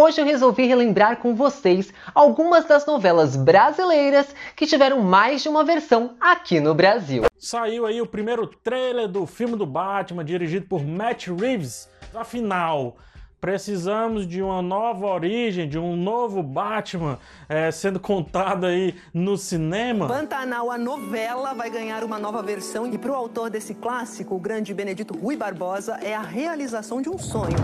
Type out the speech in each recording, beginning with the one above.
hoje eu resolvi relembrar com vocês algumas das novelas brasileiras que tiveram mais de uma versão aqui no Brasil. Saiu aí o primeiro trailer do filme do Batman, dirigido por Matt Reeves. Afinal, precisamos de uma nova origem, de um novo Batman é, sendo contado aí no cinema. Pantanal, a novela, vai ganhar uma nova versão e para o autor desse clássico, o grande Benedito Rui Barbosa, é a realização de um sonho.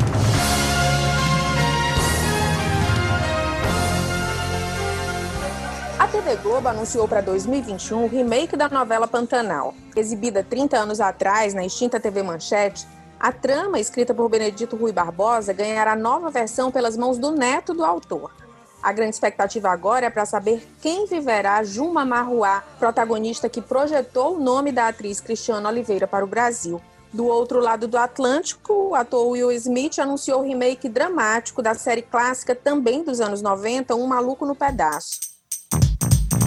TV Globo anunciou para 2021 o remake da novela Pantanal. Exibida 30 anos atrás na extinta TV Manchete, a trama, escrita por Benedito Rui Barbosa, ganhará nova versão pelas mãos do neto do autor. A grande expectativa agora é para saber quem viverá Juma Marruá, protagonista que projetou o nome da atriz Cristiana Oliveira para o Brasil. Do outro lado do Atlântico, o ator Will Smith anunciou o remake dramático da série clássica também dos anos 90, Um Maluco no Pedaço.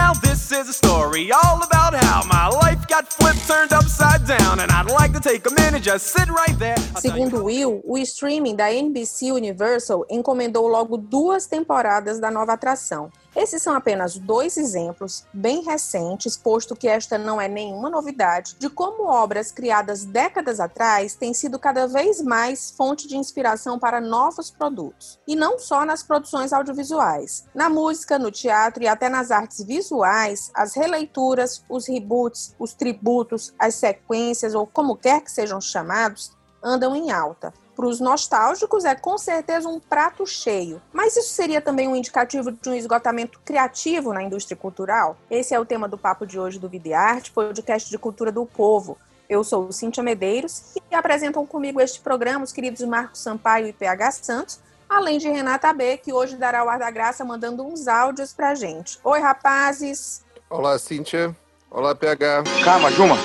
Now this is a story all about how my life got flipped, turned upside down, and I'd like to take a minute, just sit right there. Segundo Will, o streaming da NBC Universal encomendou logo duas temporadas da nova atração. Esses são apenas dois exemplos bem recentes, posto que esta não é nenhuma novidade, de como obras criadas décadas atrás têm sido cada vez mais fonte de inspiração para novos produtos. E não só nas produções audiovisuais. Na música, no teatro e até nas artes visuais, as releituras, os reboots, os tributos, as sequências ou como quer que sejam chamados, andam em alta. Para os nostálgicos, é com certeza um prato cheio. Mas isso seria também um indicativo de um esgotamento criativo na indústria cultural? Esse é o tema do papo de hoje do Videarte, podcast de cultura do povo. Eu sou Cíntia Medeiros e apresentam comigo este programa os queridos Marcos Sampaio e PH Santos, além de Renata B, que hoje dará o ar da graça mandando uns áudios pra gente. Oi, rapazes! Olá, Cíntia. Olá, PH. Calma, Juma.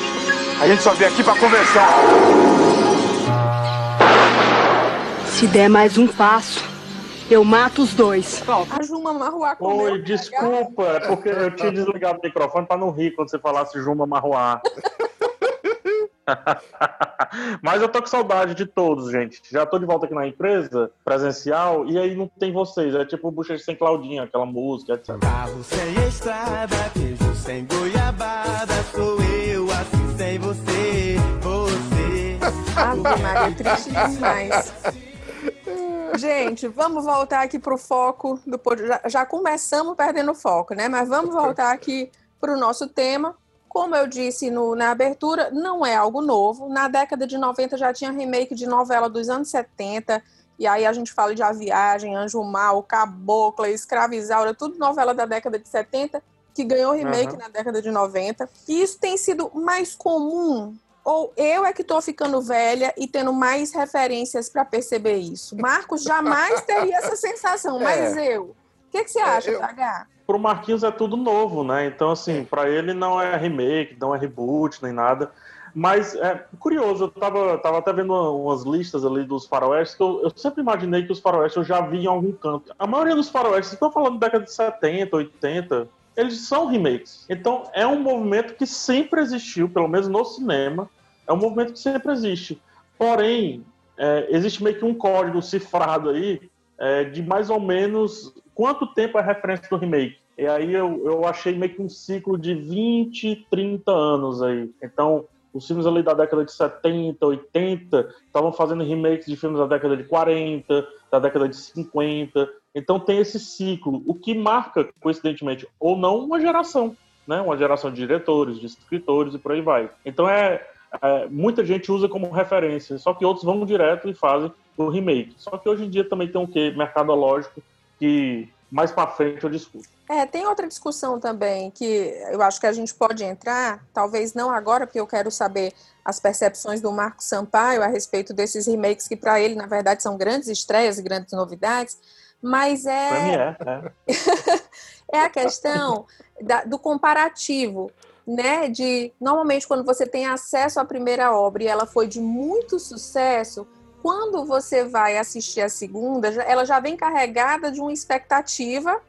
A gente só veio aqui pra conversar. Se der mais um passo, eu mato os dois. A Juma Marruá Oi, desculpa, é porque eu tinha desligado o microfone para não rir quando você falasse Juma Marruá. Mas eu tô com saudade de todos, gente. Já tô de volta aqui na empresa, presencial, e aí não tem vocês. É tipo Bochecha sem Claudinha, aquela música, etc. Carro sem estrada, queijo sem goiabada, sou eu assim sem você, você. Ave Maria, triste demais. Gente, vamos voltar aqui para o foco do já, já começamos perdendo o foco, né? Mas vamos voltar aqui para o nosso tema. Como eu disse no, na abertura, não é algo novo. Na década de 90 já tinha remake de novela dos anos 70. E aí a gente fala de A Viagem, Anjo Mal, Cabocla, Escravizaura, tudo novela da década de 70, que ganhou remake uhum. na década de 90. E isso tem sido mais comum ou eu é que estou ficando velha e tendo mais referências para perceber isso? Marcos jamais teria essa sensação, mas é. eu. O que, que você é, acha, eu... PH? Pro Marquinhos é tudo novo, né? Então, assim, para ele não é remake, não é reboot, nem nada. Mas é curioso, eu tava, tava até vendo umas listas ali dos faroestes, que eu, eu sempre imaginei que os faroestes eu já vi em algum canto. A maioria dos faroestes, estão falando da década de 70, 80, eles são remakes. Então é um movimento que sempre existiu, pelo menos no cinema, é um movimento que sempre existe. Porém, é, existe meio que um código cifrado aí é, de mais ou menos quanto tempo é referência do remake. E aí eu, eu achei meio que um ciclo de 20, 30 anos aí. Então, os filmes ali da década de 70, 80 estavam fazendo remakes de filmes da década de 40, da década de 50. Então tem esse ciclo, o que marca, coincidentemente ou não, uma geração, né? Uma geração de diretores, de escritores e por aí vai. Então é, é, muita gente usa como referência, só que outros vão direto e fazem o remake. Só que hoje em dia também tem um quê mercadológico que mais para frente eu discuto. É, tem outra discussão também que eu acho que a gente pode entrar, talvez não agora, porque eu quero saber as percepções do Marco Sampaio a respeito desses remakes que para ele, na verdade, são grandes estreias e grandes novidades, mas é mim é, é. é a questão da, do comparativo né? De normalmente quando você tem acesso à primeira obra e ela foi de muito sucesso, quando você vai assistir a segunda, ela já vem carregada de uma expectativa,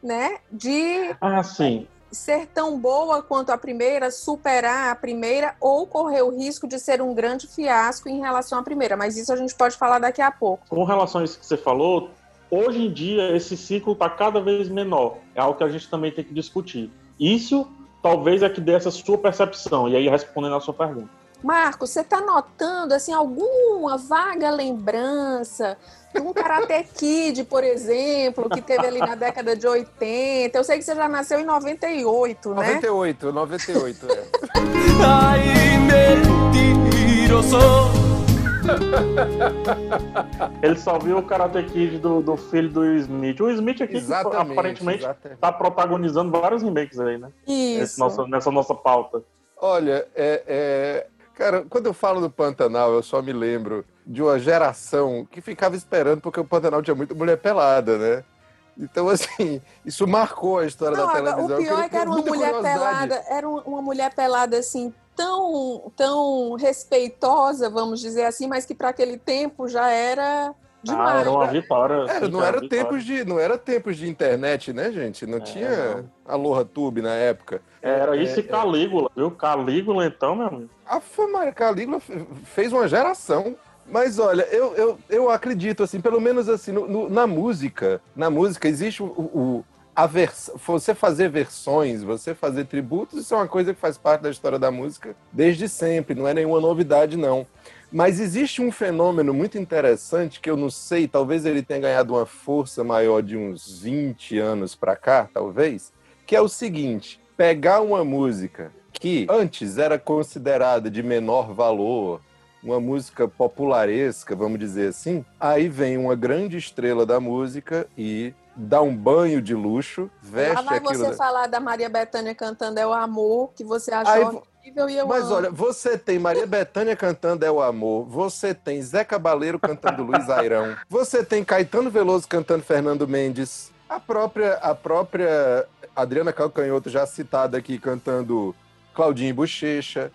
né? De ah, sim. ser tão boa quanto a primeira, superar a primeira ou correr o risco de ser um grande fiasco em relação à primeira. Mas isso a gente pode falar daqui a pouco. Com relação a isso que você falou, Hoje em dia, esse ciclo está cada vez menor. É algo que a gente também tem que discutir. Isso talvez é que dê essa sua percepção. E aí, respondendo a sua pergunta. Marcos, você está notando assim alguma vaga lembrança de um Karate Kid, por exemplo, que teve ali na década de 80? Eu sei que você já nasceu em 98, né? 98, 98, é. Mentiroso. Ele só viu o Karate Kid do, do filho do Smith. O Smith aqui, que Exatamente, aparentemente, está protagonizando vários remakes aí, né? Isso. nosso- nessa nossa pauta. Olha, é, é- Cara, quando eu falo do Pantanal, eu só me lembro de uma geração que ficava esperando porque o Pantanal tinha muita mulher pelada, né? Então, assim, isso marcou a história Não, da televisão. o pior é que era uma mulher curiosidade. pelada, era um- uma mulher pelada assim tão tão respeitosa, vamos dizer assim, mas que para aquele tempo já era Ah, demais. era uma vitória. Era, não, era tempos de, não era tempos de internet, né, gente? Não É, tinha Aloha Tube na época. Era isso É, e Calígula, viu? Calígula, então, meu amigo. A Calígula fe- fez uma geração. Mas olha, eu, eu, eu acredito, assim, pelo menos assim, no- no- na música, na música existe o, o- a vers você fazer versões, você fazer tributos, isso é uma coisa que faz parte da história da música desde sempre, não é nenhuma novidade, não. Mas existe um fenômeno muito interessante que eu não sei, talvez ele tenha ganhado uma força maior de uns 20 anos para cá, talvez, que é o seguinte: pegar uma música que antes era considerada de menor valor, uma música popularesca, vamos dizer assim, aí vem uma grande estrela da música e dá um banho de luxo, veste Lá vai aquilo. você falar da Maria Bethânia cantando É o Amor, que você achou Aí horrível e eu Mas amo. olha, você tem Maria Bethânia cantando É o Amor, você tem Zé Cabaleiro cantando Luiz Airão, você tem Caetano Veloso cantando Fernando Mendes, a própria, a própria Adriana Calcanhoto, já citada aqui, cantando Claudinho Bochecha,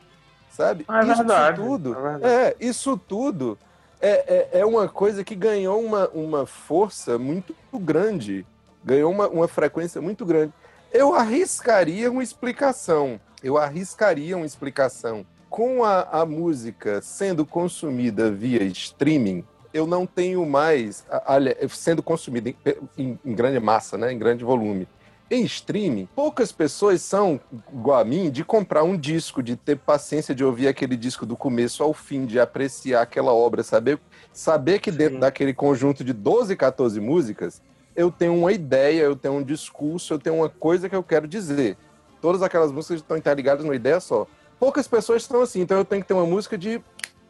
sabe? É isso verdade, tudo, é verdade. é, isso tudo é, é, é uma coisa que ganhou uma, uma força muito grande, ganhou uma, uma frequência muito grande. Eu arriscaria uma explicação. Eu arriscaria uma explicação. Com a, a música sendo consumida via streaming, eu não tenho mais, olha, sendo consumida em, em- em grande massa, né, em grande volume. Em streaming, poucas pessoas são, igual a mim, de comprar um disco, de ter paciência de ouvir aquele disco do começo ao fim, de apreciar aquela obra, saber, saber que dentro Sim. daquele conjunto de 12, 14 músicas, eu tenho uma ideia, eu tenho um discurso, eu tenho uma coisa que eu quero dizer. Todas aquelas músicas estão interligadas numa ideia só. Poucas pessoas estão assim, então eu tenho que ter uma música de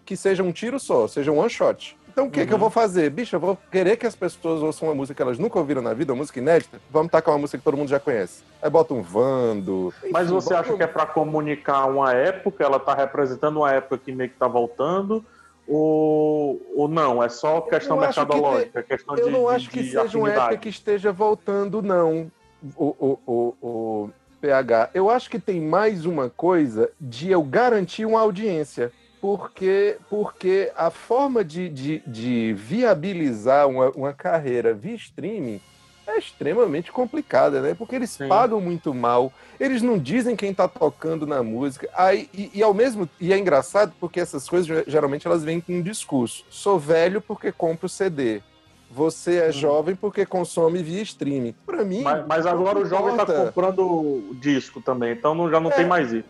que seja um tiro só, seja um one shot. Então o que, que eu Uhum. vou fazer? Bicho, eu vou querer que as pessoas ouçam uma música que elas nunca ouviram na vida, uma música inédita. Vamos tacar uma música que todo mundo já conhece. Aí bota um Vando. Mas enfim, você bota acha que é para comunicar uma época, ela tá representando uma época que meio que tá voltando? Ou, ou não? É só questão acho que mercadológica, questão Eu de, não de- acho que de seja uma época afinidade? que esteja voltando, não. O, o, o, o PH. Eu acho que tem mais uma coisa de eu garantir uma audiência. Porque, porque a forma de, de, de viabilizar uma, uma carreira via streaming é extremamente complicada, né? Porque eles Sim. pagam muito mal, eles não dizem quem tá tocando na música. Aí, e, e ao mesmo e é engraçado porque essas coisas geralmente elas vêm com um discurso. Sou velho porque compro CD. Você é Hum. jovem porque consome via streaming. Pra mim, Mas, mas agora o jovem tá importa. comprando o disco também, então não- já não É. tem mais isso.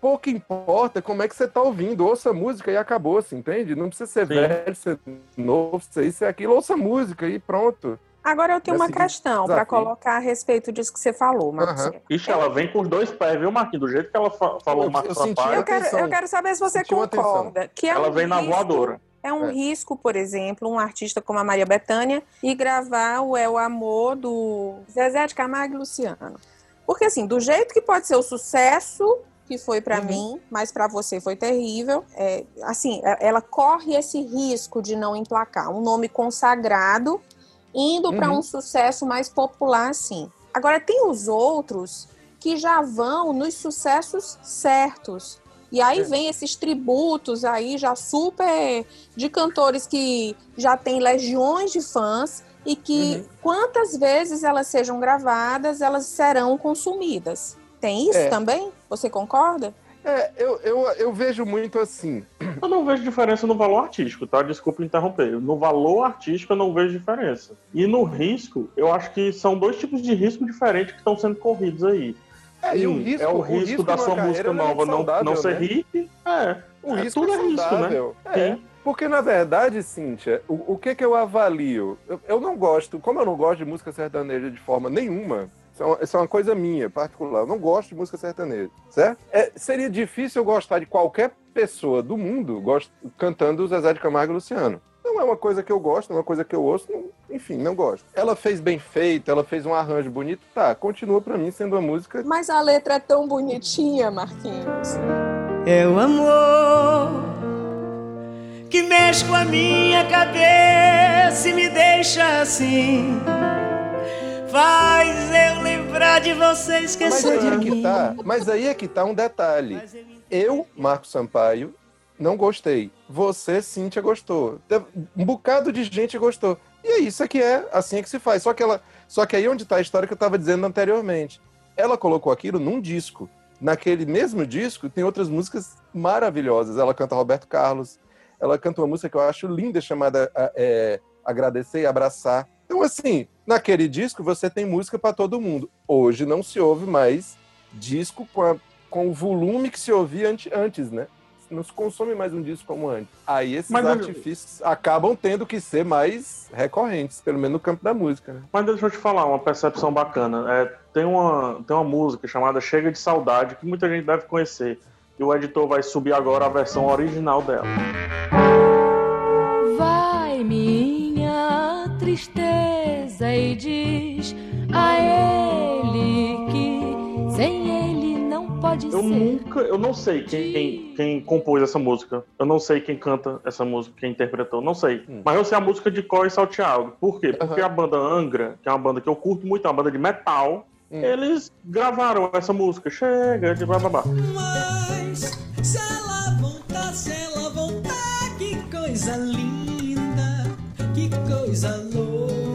pouco importa como é que você tá ouvindo. Ouça a música e acabou, se entende? Não precisa ser Sim. velho, ser novo, ser isso e aquilo. Ouça a música e pronto. Agora eu tenho uma questão para colocar a respeito disso que você falou, Marcos. Aham. Ixi, ela vem com os dois pés, viu, Marquinhos? Do jeito que ela fa- falou, Eu- Marcos eu senti- Eu quero, eu quero saber se você concorda. Que é ela um vem na risco- voadora. É um É. risco, por exemplo, um artista como a Maria Bethânia e gravar o É o Amor do Zezé de Camargo e Luciano. Porque, assim, do jeito que pode ser o sucesso que foi para Uhum. mim, mas para você foi terrível, é, assim, é- ela corre esse risco de não emplacar. Um nome consagrado indo para Uhum. um sucesso mais popular, assim. Agora, tem os outros que já vão nos sucessos certos. E aí É. vem esses tributos aí já super de cantores que já têm legiões de fãs e que Uhum. quantas vezes elas sejam gravadas, elas serão consumidas. Tem isso É. também? Você concorda? É, eu, eu, eu vejo muito assim. Eu não vejo diferença no valor artístico, tá? Desculpa interromper. No valor artístico eu não vejo diferença. E no risco, eu acho que são dois tipos de risco diferentes que estão sendo corridos aí. É, e o risco, é o risco, da numa sua carreira música é nova não, saudável, não ser né? hit. É, O é, risco tudo é é risco, né? É. Sim. Porque, na verdade, Cíntia, o, o que que eu avalio? Eu, eu não gosto, como eu não gosto de música sertaneja de forma nenhuma, isso é uma, isso é uma coisa minha, particular, eu não gosto de música sertaneja, certo? É, seria difícil eu gostar de qualquer pessoa do mundo gost, cantando Zezé de Camargo e Luciano. Não é uma coisa que eu gosto, não é uma coisa que eu ouço, não- enfim, não gosto. Ela fez bem feito, ela fez um arranjo bonito, tá, continua pra mim sendo uma música Mas a letra é tão bonitinha, Marquinhos. É o amor que mexe com a minha cabeça e me deixa assim. Faz eu lembrar de você Mas esquecer aí de é que mim. tá, mas aí é que tá um detalhe. Eu, Marco Sampaio, não gostei. Você, Cíntia, gostou. Um bocado de gente gostou. E é isso é que é, assim é que se faz. Só que ela, só que aí onde tá a história que eu tava dizendo anteriormente. Ela colocou aquilo num disco. Naquele mesmo disco tem outras músicas maravilhosas. Ela canta Roberto Carlos. Ela canta uma música que eu acho linda chamada é, Agradecer e Abraçar. Então assim, naquele disco você tem música para todo mundo. Hoje não se ouve mais disco com, a- com o volume que se ouvia ante- antes, né? Não se consome mais um disco como antes. Aí esses Mas eu- artifícios acabam tendo que ser mais recorrentes, pelo menos no campo da música. Né? Mas deixa eu te falar, uma percepção bacana. É, tem, uma, tem uma música chamada Chega de Saudade, que muita gente deve conhecer. E o editor vai subir agora a versão original dela. Vai minha tristeza e diz a ele pode Eu ser. nunca, eu não sei quem, quem, quem compôs essa música. Eu não sei quem canta essa música, quem interpretou, não sei. Hum. Mas eu sei a música de Cor e Salteado. Por quê? Porque Aham. a banda Angra, que é uma banda que eu curto muito, é uma banda de metal, Hum. eles gravaram essa música. Chega de bababá. Mas se ela voltar, se ela voltar, que coisa linda, que coisa louca,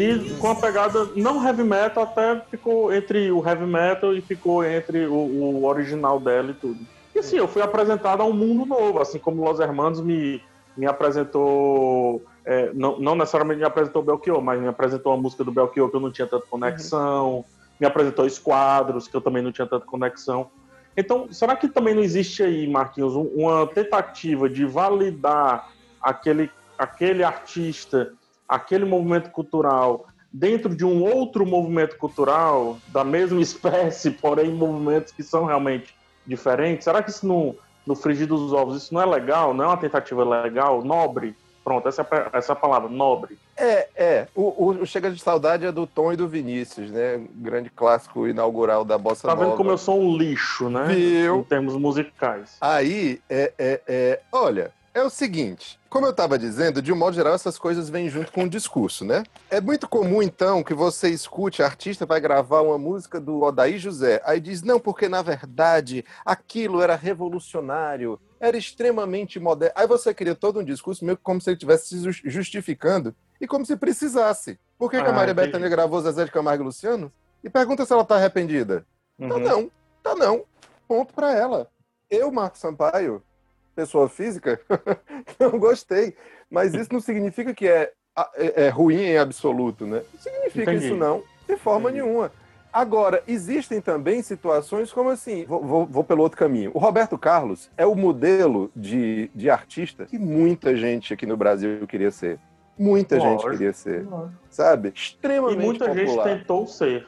E com a pegada não heavy metal, até ficou entre o heavy metal e ficou entre o, o original dela e tudo. E assim, eu fui apresentado a um mundo novo, assim como Los Hermanos me, me apresentou. é, não, não necessariamente me apresentou Belchior, mas me apresentou a música do Belchior que eu não tinha tanta conexão, me apresentou Esquadros, que eu também não tinha tanta conexão. Então, será que também não existe aí, Marquinhos, um- uma tentativa de validar aquele, aquele artista, aquele movimento cultural, dentro de um outro movimento cultural, da mesma espécie, porém movimentos que são realmente diferentes? Será que isso no, no frigir dos ovos, isso não é legal? Não é uma tentativa legal, nobre? Pronto, essa é, essa é a palavra, nobre. É, é. O, o- Chega de Saudade é do Tom e do Vinícius, né? Grande clássico inaugural da Bossa Tá Nova. vendo como eu sou um lixo, né? Viu? Em termos musicais. Aí, é, é, é, olha, é o seguinte, como eu estava dizendo, de um modo geral, essas coisas vêm junto com o discurso, né? É muito comum, então, que você escute, a artista vai gravar uma música do Odaí José, aí diz, não, porque na verdade aquilo era revolucionário, era extremamente moderno. Aí você cria todo um discurso meio que como se ele estivesse se jus- justificando e como se precisasse. Por que, que a Ah, Maria entendi. Bethânia gravou Zezé de Camargo e Luciano? E pergunta se ela tá arrependida. Tá Uhum. não, tá não. Ponto pra ela. Eu, Marco Sampaio, pessoa física, não gostei. Mas isso não significa que é, é, é ruim em absoluto, né? Não significa Entendi. isso não, de forma Entendi. nenhuma. Agora, existem também situações como assim, vou, vou- vou pelo outro caminho. O Roberto Carlos é o modelo de, de artista que muita gente aqui no Brasil queria ser. Muita gente Lógico. queria ser, sabe? E Extremamente muita gente popular. tentou ser.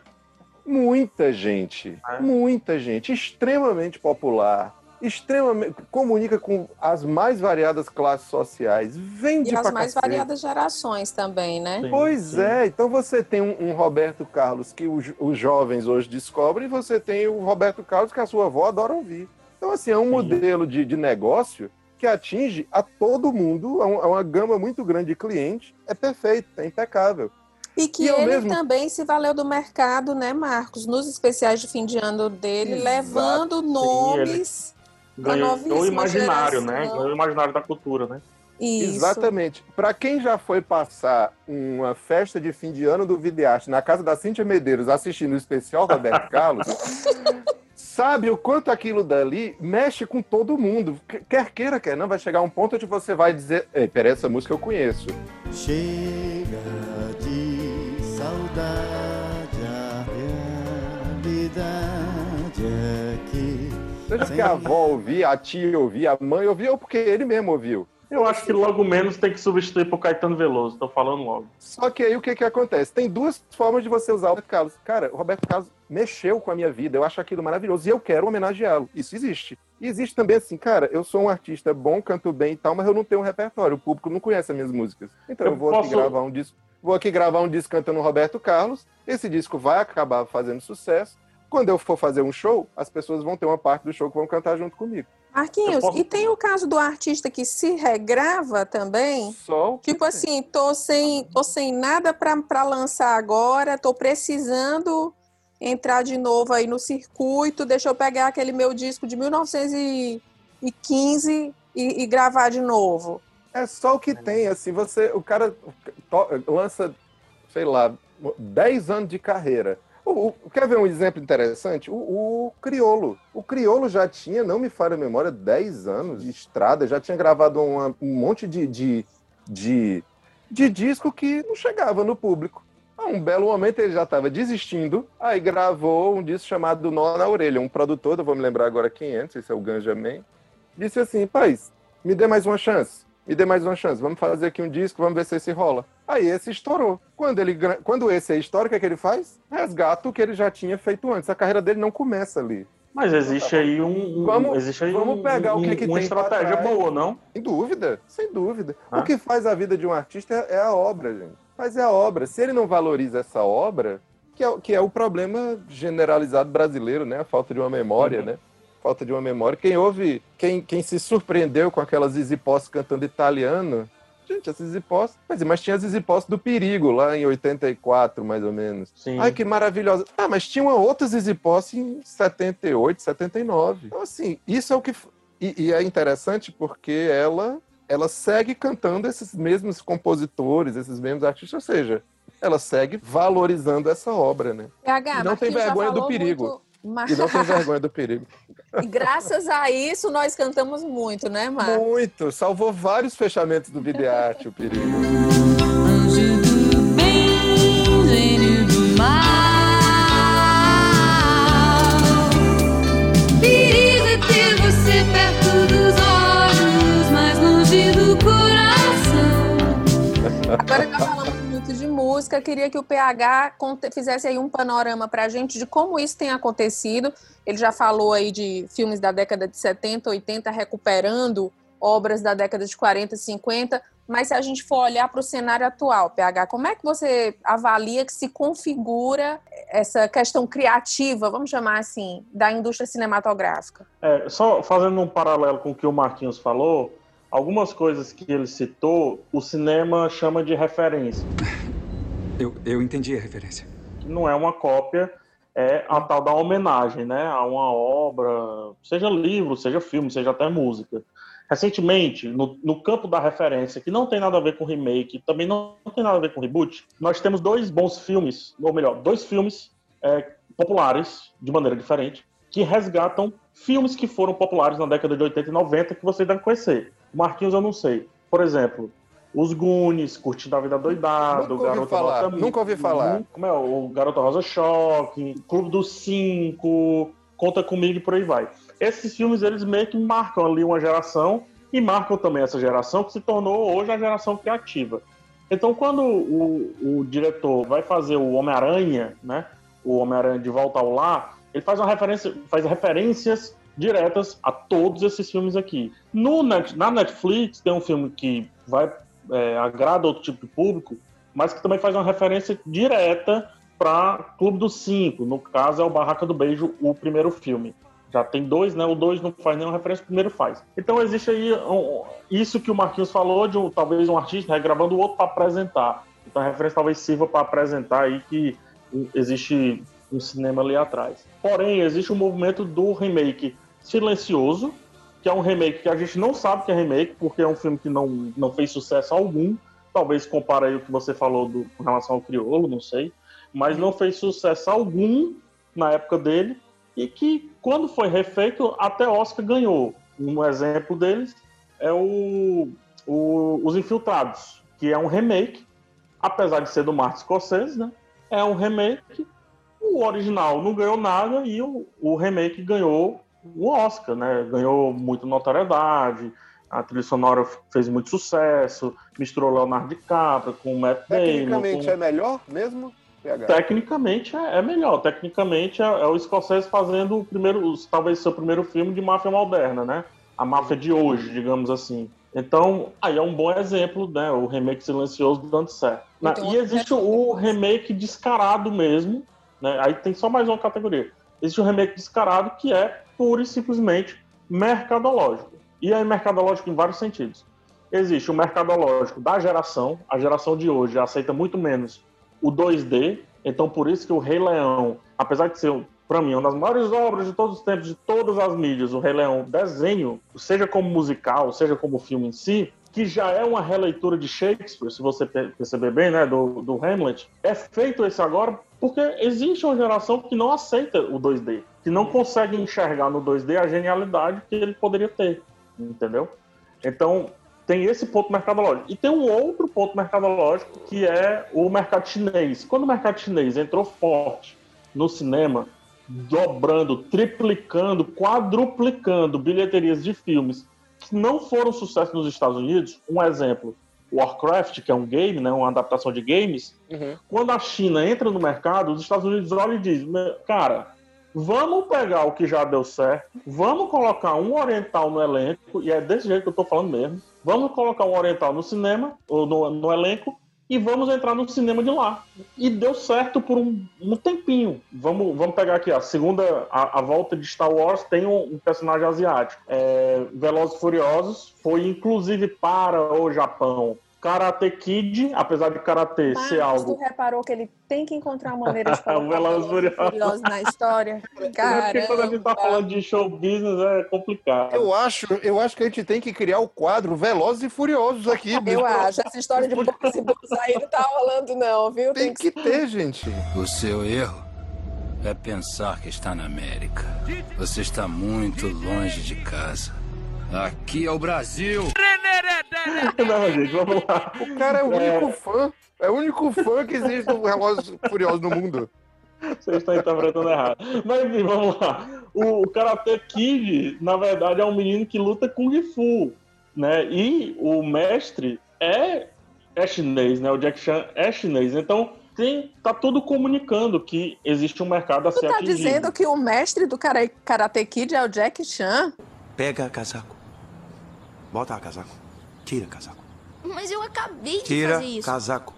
Muita gente, É. muita gente, extremamente popular, extremamente comunica com as mais variadas classes sociais, vende E as mais cacete. variadas gerações também, né? Sim, Pois sim. é, então você tem um, um Roberto Carlos que os, os jovens hoje descobrem, e você tem o Roberto Carlos que a sua avó adora ouvir. Então, assim, é um Sim. modelo de, de negócio que atinge a todo mundo, a, um- a uma gama muito grande de clientes, é perfeito, é impecável. E que E eu ele mesmo- também se valeu do mercado, né, Marcos? Nos especiais de fim de ano dele, Exato. levando Sim, nomes. Ganhou, o imaginário, né? geração. Ganhou o imaginário da cultura, né? Isso. Exatamente. Para quem já foi passar uma festa de fim de ano do Videarte na casa da Cíntia Medeiros assistindo o especial Roberto Carlos, sabe o quanto aquilo dali mexe com todo mundo. Quer queira, quer não, vai chegar um ponto onde você vai dizer: Ei, peraí, essa música eu conheço. Chega de saudade, a realidade é que. Seja porque a avó ouvia, a tia ouvia, a mãe ouvia, ou porque ele mesmo ouviu. Eu acho que logo menos tem que substituir pro Caetano Veloso, tô falando logo. Só que aí o que que acontece? Tem duas formas de você usar o Roberto Carlos. Cara, o Roberto Carlos mexeu com a minha vida, eu acho aquilo maravilhoso e eu quero homenageá-lo. Isso existe. E existe também assim, cara, eu sou um artista bom, canto bem e tal, mas eu não tenho um repertório, o público não conhece as minhas músicas. Então eu, Eu vou posso- aqui gravar um disco, vou aqui gravar um disco cantando Roberto Carlos. Esse disco vai acabar fazendo sucesso. Quando eu for fazer um show, as pessoas vão ter uma parte do show que vão cantar junto comigo. Marquinhos, posso- e tem o caso do artista que se regrava também? Só o que Tipo assim, tô sem, tô sem nada pra lançar agora, tô precisando entrar de novo aí no circuito, deixa eu pegar aquele meu disco de 1915 e, e gravar de novo. É só o que tem, assim, você, o cara to- lança, sei lá, 10 anos de carreira. O, o- quer ver um exemplo interessante? O, o Criolo. O Criolo já tinha, não me falha a memória, 10 anos de estrada, já tinha gravado uma- um monte de, de, de, de disco que não chegava no público. A um belo momento ele já estava desistindo, aí gravou um disco chamado Nó na Orelha. Um produtor, eu vou me lembrar agora quem é, não sei se é o Ganja Man, disse assim, paz, me dê mais uma chance, me dê mais uma chance, vamos fazer aqui um disco, vamos ver se esse rola. Aí esse estourou. Quando, ele, quando esse é estoura, o que, é que ele faz? Resgata o que ele já tinha feito antes. A carreira dele não começa ali. Mas existe aí um. um- Vamos- existe aí vamos um- pegar o um- que que uma tem pra estratégia boa, não? Sem dúvida, sem dúvida. Ah. O que faz a vida de um artista é, a obra, gente. Faz é a obra. Se ele não valoriza essa obra, que é, o- que é o problema generalizado brasileiro, né? A falta de uma memória, Uhum. né? Falta de uma memória. Quem ouve, quem, quem se surpreendeu com aquelas Zizi Posse cantando italiano, gente, a Zizi Posse, mas, mas tinha a Zizi Posse do Perigo, lá em 84, mais ou menos. Sim. Ai, que maravilhosa. Ah, mas tinha uma outra Zizi Posse em 78, 79. Então, assim, isso é o que... E, e é interessante porque ela, ela segue cantando esses mesmos compositores, esses mesmos artistas, ou seja, ela segue valorizando essa obra, né? PH, E não tem Marquinhos já vergonha do perigo. muito- Mar- E não tem vergonha do perigo. E graças a isso nós cantamos muito, né, Mar? Muito! Salvou vários fechamentos do videoarte, o perigo. Anjo do bem, gênio do mal. Perigo é ter você perto dos olhos, mais longe do coração. Agora que de música, queria que o PH fizesse aí um panorama pra gente de como isso tem acontecido. Ele já falou aí de filmes da década de 70, 80 recuperando obras da década de 40, 50, mas se a gente for olhar para o cenário atual, PH, como é que você avalia que se configura essa questão criativa, vamos chamar assim, da indústria cinematográfica? É, só fazendo um paralelo com o que o Marquinhos falou, algumas coisas que ele citou, o cinema chama de referência. Eu, eu entendi a referência. não é uma cópia, é a tal da homenagem, né, a uma obra, seja livro, seja filme, seja até música. Recentemente, no, no campo da referência, que não tem nada a ver com remake, também não, não tem nada a ver com reboot, nós temos dois bons filmes, ou melhor, dois filmes é, populares, de maneira diferente, que resgatam filmes que foram populares na década de 80 e 90 que você deve conhecer. Marquinhos eu não sei. Por exemplo, Os Goonies, Curtindo a Vida Doidado, Nunca Garoto falar, Nota nunca ouvi falar. Como é? O Garoto Rosa Choque, Clube dos Cinco, Conta Comigo e por aí vai. Esses filmes, eles meio que marcam ali uma geração e marcam também essa geração que se tornou hoje a geração criativa. Então, quando o, o diretor vai fazer o Homem-Aranha, né? O Homem-Aranha de Volta ao Lar, ele faz uma referência, faz referências diretas a todos esses filmes aqui. No na Netflix tem um filme que vai é, agrada outro tipo de público, mas que também faz uma referência direta para Clube dos Cinco. No caso é o Barraca do Beijo, o primeiro filme. Já tem dois, né? O dois não faz nenhuma referência, o primeiro faz. Então existe aí um- isso que o Marquinhos falou, de um- talvez um artista regravando o outro para apresentar. Então a referência talvez sirva para apresentar aí que existe um cinema ali atrás. Porém, existe um movimento do remake silencioso, que é um remake que a gente não sabe que é remake, porque é um filme que não, não fez sucesso algum. Talvez compare aí o que você falou do, com relação ao Criolo, não sei. Mas não fez sucesso algum na época dele. E que, quando foi refeito, até Oscar ganhou. Um exemplo deles é o, o Os Infiltrados, que é um remake, apesar de ser do Martin Scorsese, né? É um remake. O original não ganhou nada e o, o remake ganhou o Oscar, né? Ganhou muita notoriedade, a trilha sonora fez muito sucesso, misturou Leonardo DiCaprio com o Matt Damon. Tecnicamente com... é melhor mesmo? PH? Tecnicamente é, é melhor. Tecnicamente é, é o Scorsese fazendo o primeiro, talvez seu primeiro filme de máfia moderna, né? A máfia de hoje, digamos assim. Então, aí é um bom exemplo, né? O remake silencioso dando certo. Então, e existe o remake descarado mesmo, né? Aí tem só mais uma categoria. Existe o remake descarado que é pura e simplesmente mercadológico. E é mercadológico em vários sentidos. Existe o mercadológico da geração, a geração de hoje aceita muito menos o 2D, então por isso que o Rei Leão, apesar de ser, para mim, uma das maiores obras de todos os tempos, de todas as mídias, o Rei Leão, desenho, seja como musical, seja como filme em si, que já é uma releitura de Shakespeare, se você per- perceber bem, né, do, do Hamlet, é feito esse agora porque existe uma geração que não aceita o 2D, que não consegue enxergar no 2D a genialidade que ele poderia ter, entendeu? Então, tem esse ponto mercadológico. E tem um outro ponto mercadológico que é o mercado chinês. Quando o mercado chinês entrou forte no cinema, dobrando, triplicando, quadruplicando bilheterias de filmes que não foram sucesso nos Estados Unidos, um exemplo, Warcraft, que é um game, né, uma adaptação de games, quando a China entra no mercado, os Estados Unidos olham e dizem, "Me- cara, vamos pegar o que já deu certo, vamos colocar um oriental no elenco, e é desse jeito que eu tô falando mesmo, vamos colocar um oriental no cinema, ou no, no elenco, e vamos entrar no cinema de lá. E deu certo por um, um tempinho. Vamos, vamos pegar aqui, a segunda, a, a volta de Star Wars tem um, um personagem asiático. É, Velozes e Furiosos foi inclusive para o Japão. Karate Kid, apesar de Karate ser Marcos, tu algo reparou que ele tem que encontrar uma maneira de O colocar Velozes na história? É porque quando a gente tá falando de show business é complicado. Eu acho, eu acho que a gente tem que criar o quadro Velozes e Furiosos aqui. Eu acho, essa história de box e aí não tá rolando não, viu? Tem que ter, gente. O seu erro é pensar que está na América. Você está muito longe de casa. Aqui é o Brasil. Não, gente, vamos lá. O cara é o único fã. É o único fã que existe do Velozes e Furiosos no mundo. Vocês estão interpretando errado. Mas enfim, vamos lá. O Karate Kid, na verdade, é um menino que luta Kung Fu, né? E o mestre é, é chinês, né? O Jack Chan é chinês. Então, tem, tá tudo comunicando que existe um mercado a Tu ser tá atingido. dizendo que o mestre do Kara- Karate Kid é o Jack Chan? Pega casaco. Bota casaco. Tira casaco. Mas eu acabei de Tira fazer isso. casaco.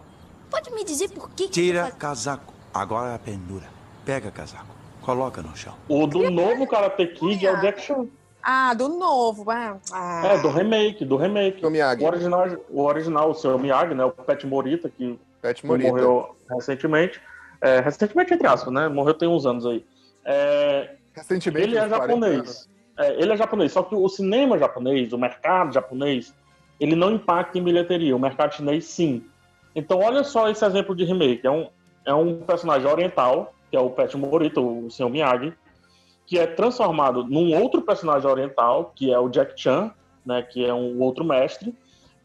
Pode me dizer por que que Tira faz- casaco. Agora a pendura. Pega casaco. Coloca no chão. O do novo Karate Kid é o Jack Chan. Ah, do novo. ah, ah. É, do remake, do remake. O Miyagi. O original, o original, o seu Miyagi, né? O Pet Morita, que Pet que Morita. morreu recentemente. É, recentemente, entre aspas, né? Morreu tem uns anos aí. É, Recentemente, ele é uns 40 japonês. É, ele é japonês, só que o cinema japonês, o mercado japonês, ele não impacta em bilheteria. O mercado chinês, sim. Então, olha só esse exemplo de remake. É um, é um personagem oriental, que é o Pet Morita, o Sr. Miyagi, que é transformado num outro personagem oriental, que é o Jack Chan, né, que é um outro mestre,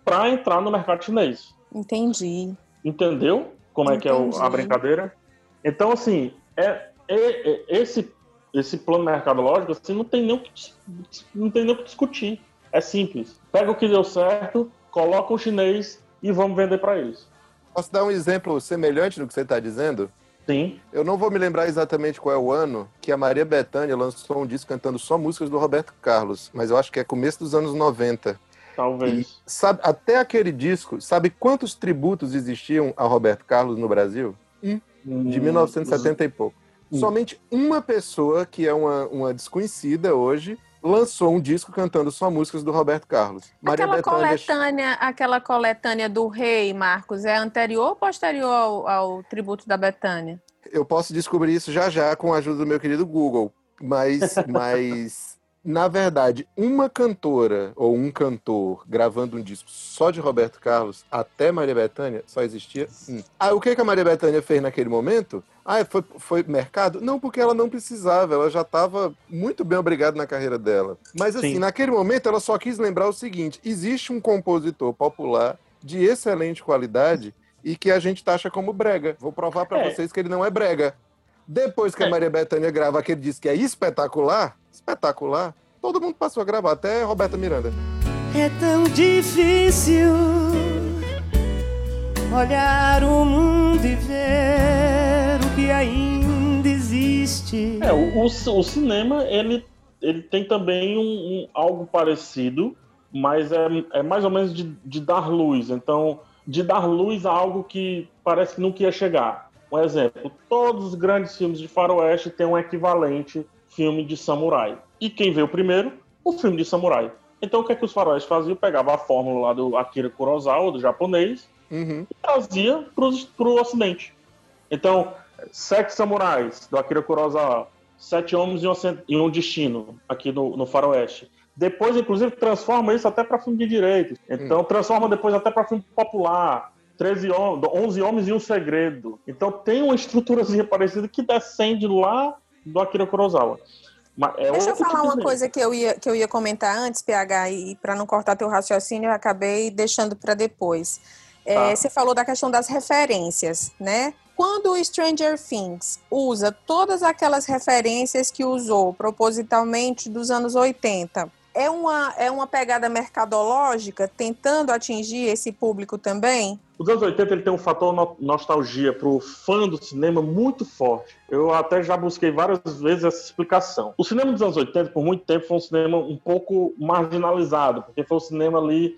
para entrar no mercado chinês. Entendi. Entendeu como é que é Entendi. a brincadeira? Então, assim, é, é- é- esse, esse plano mercadológico assim, não, tem nem o que, não tem nem o que discutir. É simples. Pega o que deu certo, coloca o chinês e vamos vender para eles. Posso dar um exemplo semelhante no que você está dizendo? Sim. Eu não vou me lembrar exatamente qual é o ano que a Maria Bethânia lançou um disco cantando só músicas do Roberto Carlos, mas eu acho que é começo dos anos 90. Talvez. Sabe, até aquele disco, sabe quantos tributos existiam a Roberto Carlos no Brasil? Hum. De 1970 e pouco. Somente uma pessoa, que é uma, uma desconhecida hoje, lançou um disco cantando só músicas do Roberto Carlos. Maria Aquela Bethânia coletânea, aquela coletânea do rei, Marcos, é anterior ou posterior ao, ao tributo da Betânia? Eu posso descobrir isso já já com a ajuda do meu querido Google. Mas, mas na verdade, uma cantora ou um cantor gravando um disco só de Roberto Carlos até Maria Bethânia, só existia um. Ah, o que, que a Maria Bethânia fez naquele momento? Ah, foi, foi mercado? Não, porque ela não precisava, ela já estava muito bem obrigada na carreira dela. Mas assim, Sim. naquele momento ela só quis lembrar o seguinte: existe um compositor popular de excelente qualidade e que a gente taxa como brega. Vou provar para É. vocês que ele não é brega. Depois que a É. Maria Bethânia grava aquele disco que é espetacular, espetacular, todo mundo passou a gravar, até Roberta Miranda. É tão difícil olhar o mundo e ver o que ainda existe. É, o, o o cinema, ele, ele tem também um, um- algo parecido, mas é, é mais ou menos de, de dar luz. Então, de dar luz a algo que parece que nunca ia chegar. Um exemplo, todos os grandes filmes de faroeste têm um equivalente filme de samurai. E quem veio primeiro? O filme de samurai. Então, o que é que os faroestes faziam? Pegava a fórmula lá do Akira Kurosawa, do japonês, Uhum. e trazia para o ocidente. Então, Sete Samurais, do Akira Kurosawa, Sete Homens e um, Destino, aqui no, no Faroeste. Depois, inclusive, transforma isso até para filme de direito. Então, transforma depois até para filme popular. 13 hom 11 Homens e um Segredo. Então, tem uma estruturazinha parecida que descende lá do Akira Kurosawa. Mas é Deixa eu falar tipo uma coisa que eu ia, que eu ia comentar antes, PH, e para não cortar teu raciocínio, eu acabei deixando para depois. É, Tá. Você falou da questão das referências, né? Quando o Stranger Things usa todas aquelas referências que usou propositalmente dos anos 80, é uma, é uma pegada mercadológica tentando atingir esse público também? Os anos 80 ele tem um fator no- nostalgia pro fã do cinema muito forte. Eu até já busquei várias vezes essa explicação. O cinema dos anos 80, por muito tempo, foi um cinema um pouco marginalizado, porque foi o cinema ali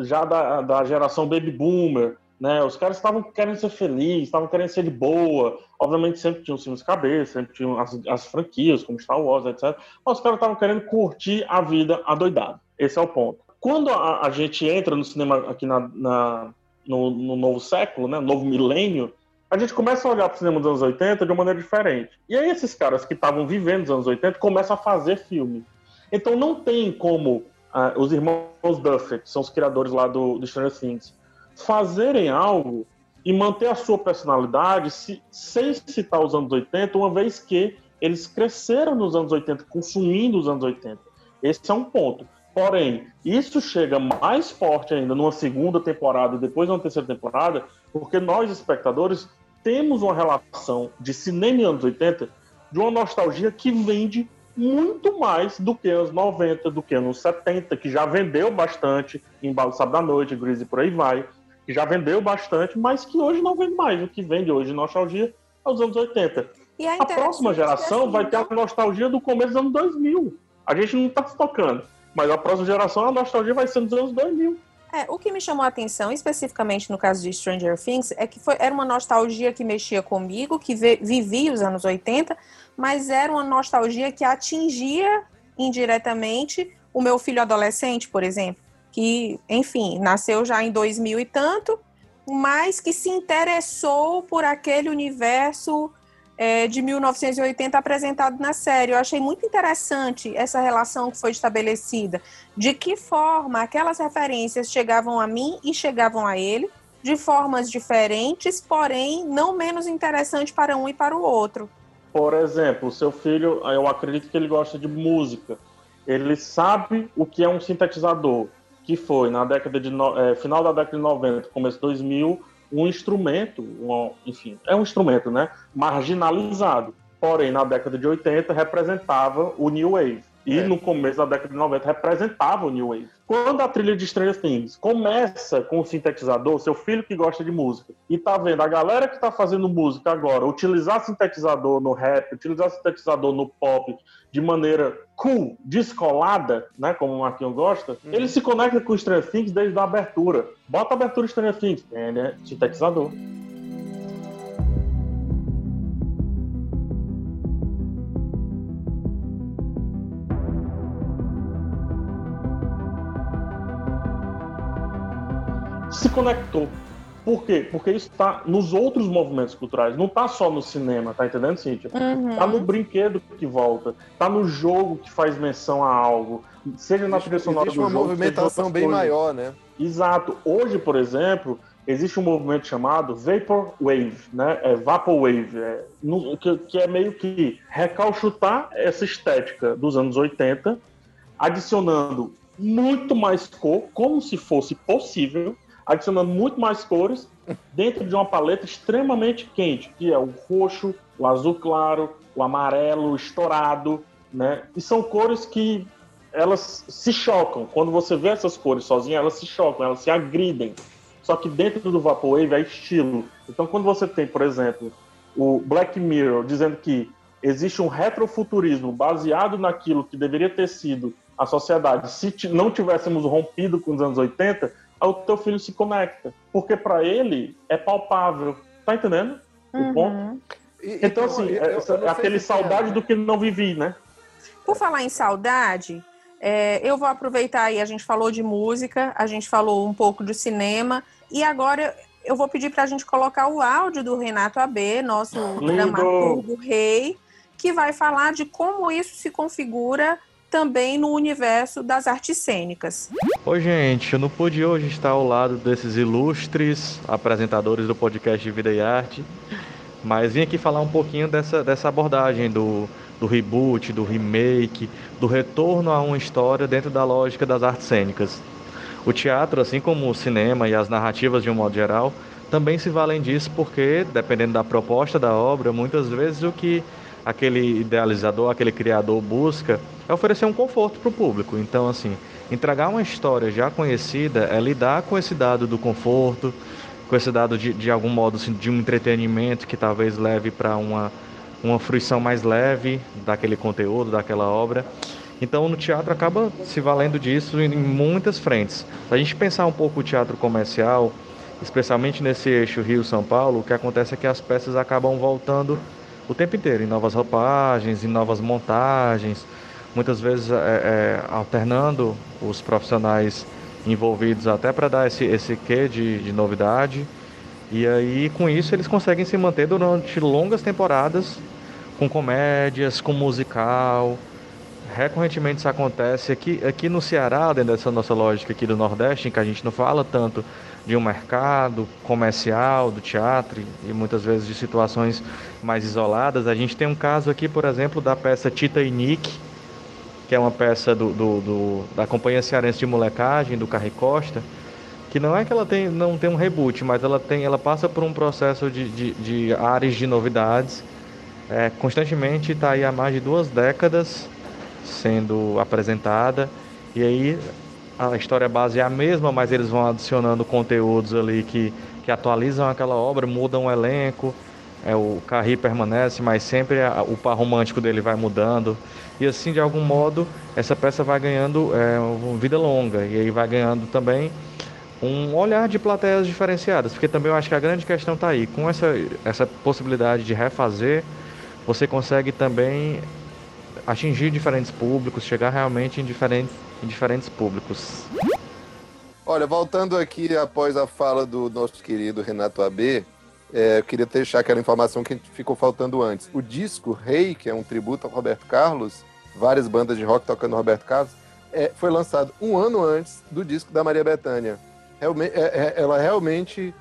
já da, da geração baby boomer, né? Os caras estavam querendo ser felizes, estavam querendo ser de boa. Obviamente sempre tinham filmes de cabeça, sempre tinham as, as franquias, como Star Wars, etc. Mas os caras estavam querendo curtir a vida adoidado. Esse é o ponto. Quando a, a gente entra no cinema aqui na, na- no, no novo século, né, novo milênio, a gente começa a olhar para o cinema dos anos 80 de uma maneira diferente. E aí esses caras que estavam vivendo os anos 80 começam a fazer filme. Então não tem como ah, os irmãos Duffy, que são os criadores lá do, do Stranger Things, fazerem algo e manter a sua personalidade se- sem citar os anos 80, uma vez que eles cresceram nos anos 80, consumindo os anos 80. Esse é um ponto. Porém, isso chega mais forte ainda numa segunda temporada e depois numa terceira temporada, porque nós, espectadores, temos uma relação de cinema e anos 80 de uma nostalgia que vende muito mais do que anos 90, do que anos 70, que já vendeu bastante, Embalo Sábado da Noite, Grease e por aí vai, que já vendeu bastante, mas que hoje não vende mais. O que vende hoje de nostalgia é os anos 80. E é A próxima geração assim, vai ter a nostalgia do começo dos anos 2000. A gente não está se tocando, mas a próxima geração a nostalgia vai ser nos anos 2000. É, o que me chamou a atenção, especificamente no caso de Stranger Things, é que foi, era uma nostalgia que mexia comigo, que ve- vivia os anos 80, mas era uma nostalgia que atingia indiretamente o meu filho adolescente, por exemplo, que, enfim, nasceu já em 2000 e tanto, mas que se interessou por aquele universo é, de 1980 apresentado na série. Eu achei muito interessante essa relação que foi estabelecida. De que forma aquelas referências chegavam a mim e chegavam a ele, de formas diferentes, porém não menos interessante para um e para o outro. Por exemplo, seu filho, eu acredito que ele gosta de música. Ele sabe o que é um sintetizador, que foi na década de no- eh, final da década de 90, começo de 2000, um instrumento, um- enfim, é um instrumento, né, marginalizado. Porém, na década de 80 representava o New Wave. E no começo da década de 90 representava o New Wave. Quando a trilha de Stranger Things começa com o sintetizador, seu filho que gosta de música, e tá vendo a galera que tá fazendo música agora utilizar sintetizador no rap, utilizar sintetizador no pop de maneira cool, descolada, né, como o Marquinhos gosta, ele se conecta com o Stranger Things desde a abertura. Bota a abertura Stranger Things, é, né, sintetizador. Se conectou. Por quê? Porque isso está nos outros movimentos culturais, não está só no cinema, tá entendendo, Cíntia? Uhum. Tá no brinquedo que volta, tá no jogo que faz menção a algo, seja na trilha sonora Existe do uma jogo, seja movimentação bem coisas. maior, né? Exato. Hoje, por exemplo, existe um movimento chamado Vapor Wave, né? É Vapor Wave, é, no- que, que é meio que recalchutar essa estética dos anos 80, adicionando muito mais cor, como se fosse possível, adicionando muito mais cores dentro de uma paleta extremamente quente, que é o roxo, o azul claro, o amarelo o estourado, né? E são cores que elas se chocam. Quando você vê essas cores sozinhas, elas se chocam, elas se agridem. Só que dentro do Vaporwave é estilo. Então, quando você tem, por exemplo, o Black Mirror dizendo que existe um retrofuturismo baseado naquilo que deveria ter sido a sociedade se não tivéssemos rompido com os anos 80, aí o teu filho se conecta. Porque para ele é palpável. Tá entendendo? O ponto? Então, assim, eu- é, eu- eu não aquele se é- saudade do que não vivi, né? Por falar em saudade, é, eu vou aproveitar aí, a gente falou de música, a gente falou um pouco de cinema, e agora eu vou pedir para a gente colocar o áudio do Renato AB, nosso Lindo! dramaturgo rei, que vai falar de como isso se configura também no universo das artes cênicas. Oi, gente, eu não pude hoje estar ao lado desses ilustres apresentadores do podcast Vida e Arte, mas vim aqui falar um pouquinho dessa, dessa abordagem do, do reboot, do remake, do retorno a uma história dentro da lógica das artes cênicas. O teatro, assim como o cinema e as narrativas de um modo geral, também se valem disso porque, dependendo da proposta da obra, muitas vezes o que aquele idealizador, aquele criador busca é oferecer um conforto para o público. Então, assim, entregar uma história já conhecida é lidar com esse dado do conforto, com esse dado de, de algum modo assim, de um entretenimento que talvez leve para uma, uma fruição mais leve daquele conteúdo, daquela obra. Então, no teatro acaba se valendo disso em muitas frentes. Se a gente pensar um pouco o teatro comercial, especialmente nesse eixo Rio-São Paulo, o que acontece é que as peças acabam voltando o tempo inteiro, em novas roupagens, em novas montagens, muitas vezes é, é, alternando os profissionais envolvidos até para dar esse, esse quê de, de novidade. E aí, com isso, eles conseguem se manter durante longas temporadas, com comédias, com musical. Recorrentemente isso acontece aqui, aqui no Ceará, dentro dessa nossa lógica aqui do Nordeste, em que a gente não fala tanto de um mercado comercial, do teatro e muitas vezes de situações mais isoladas. A gente tem um caso aqui, por exemplo, da peça Tita e Nick, que é uma peça do, do- do- da Companhia Cearense de Molecagem, do Carri Costa, que não é que ela tem, não tem um reboot, mas ela, tem, ela passa por um processo de, de, de áreas de novidades. É, constantemente está aí há mais de duas décadas sendo apresentada. E aí a história base é a mesma, mas eles vão adicionando conteúdos ali que, que atualizam aquela obra, mudam o elenco. É, o Carri permanece, mas sempre a- o par romântico dele vai mudando. E assim, de algum modo, essa peça vai ganhando é, vida longa. E aí vai ganhando também um olhar de plateias diferenciadas. Porque também eu acho que a grande questão está aí. Com essa, essa possibilidade de refazer, você consegue também atingir diferentes públicos, chegar realmente em diferentes, em diferentes públicos. Olha, voltando aqui após a fala do nosso querido Renato AB, é, eu queria deixar aquela informação que ficou faltando antes. O disco Rei, que é um tributo ao Roberto Carlos, várias bandas de rock tocando Roberto Carlos, é, foi lançado um ano antes do disco da Maria Bethânia. Realme- é- é- ela realmente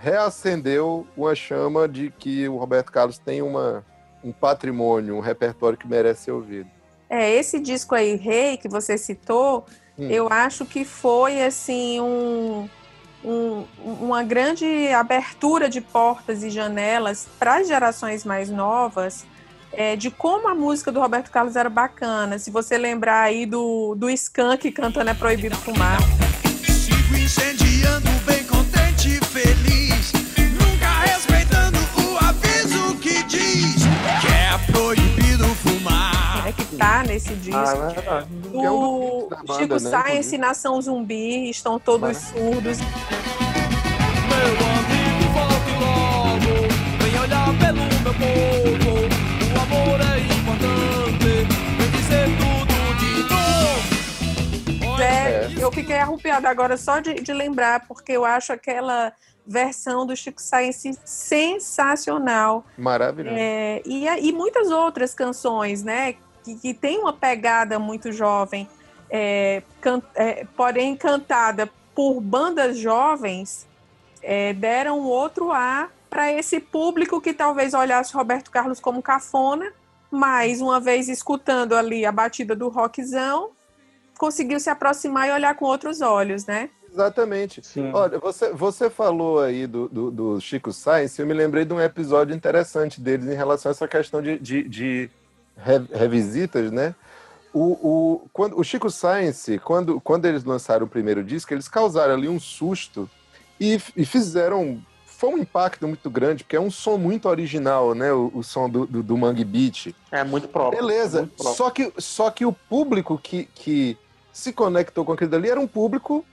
reacendeu uma chama de que o Roberto Carlos tem uma, um patrimônio, um repertório que merece ser ouvido. É, esse disco aí, Rei, que você citou, Hum. eu acho que foi, assim, um, um- uma grande abertura de portas e janelas para as gerações mais novas, é, de como a música do Roberto Carlos era bacana. Se você lembrar aí do, do Skank cantando É Proibido Fumar. Sigo incendiando, tá nesse disco. Ah, é banda, Chico né, Science e Nação Zumbi estão todos surdos. Meu amigo, volte logo. Vem olhar pelo meu povo. O amor é importante. Vem dizer tudo de novo. É, eu fiquei arrupiada agora só de, de lembrar, porque eu acho aquela versão do Chico Science sensacional. Maravilhoso. É, e, e muitas outras canções, né? Que, que tem uma pegada muito jovem, é, can- é, porém cantada por bandas jovens, é, deram outro ar para esse público que talvez olhasse Roberto Carlos como cafona, mas uma vez escutando ali a batida do rockzão, conseguiu se aproximar e olhar com outros olhos, né? Exatamente. Olha, você, você falou aí do, do, do Chico Science, eu me lembrei de um episódio interessante deles em relação a essa questão de, de, de revisitas, né? O, o, quando, o Chico Science, quando, quando eles lançaram o primeiro disco, eles causaram ali um susto e, e fizeram. Foi um impacto muito grande, porque é um som muito original, né? O, o som do, do, do Mangue Beat. É muito próprio. Beleza, muito próprio. só que, só que o público que, que se conectou com aquilo dali era um público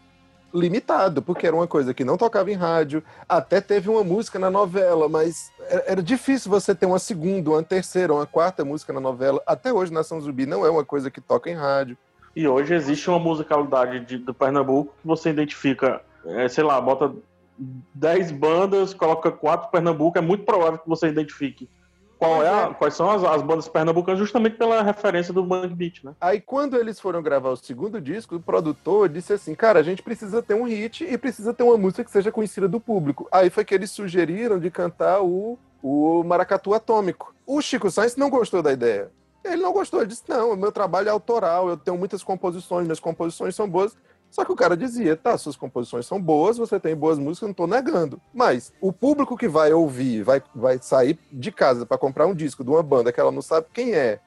limitado, porque era uma coisa que não tocava em rádio, até teve uma música na novela, mas era, difícil você ter uma segunda, uma terceira, uma quarta música na novela. Até hoje, Nação Zumbi não é uma coisa que toca em rádio. E hoje existe uma musicalidade de, do Pernambuco que você identifica, é, sei lá, bota 10 bandas, coloca quatro Pernambuco, é muito provável que você identifique qual é a- quais são as, as bandas pernambucanas, justamente pela referência do Bang Beat, né? Aí, quando eles foram gravar o segundo disco, o produtor disse assim: Cara, a gente precisa ter um hit e precisa ter uma música que seja conhecida do público. Aí foi que eles sugeriram de cantar o, o Maracatu Atômico. O Chico Sainz não gostou da ideia. Ele não gostou, ele disse: Não, meu trabalho é autoral, eu tenho muitas composições, minhas composições são boas. Só que o cara dizia: Tá, suas composições são boas, você tem boas músicas, não tô negando. Mas o público que vai ouvir, vai, vai sair de casa para comprar um disco de uma banda que ela não sabe quem é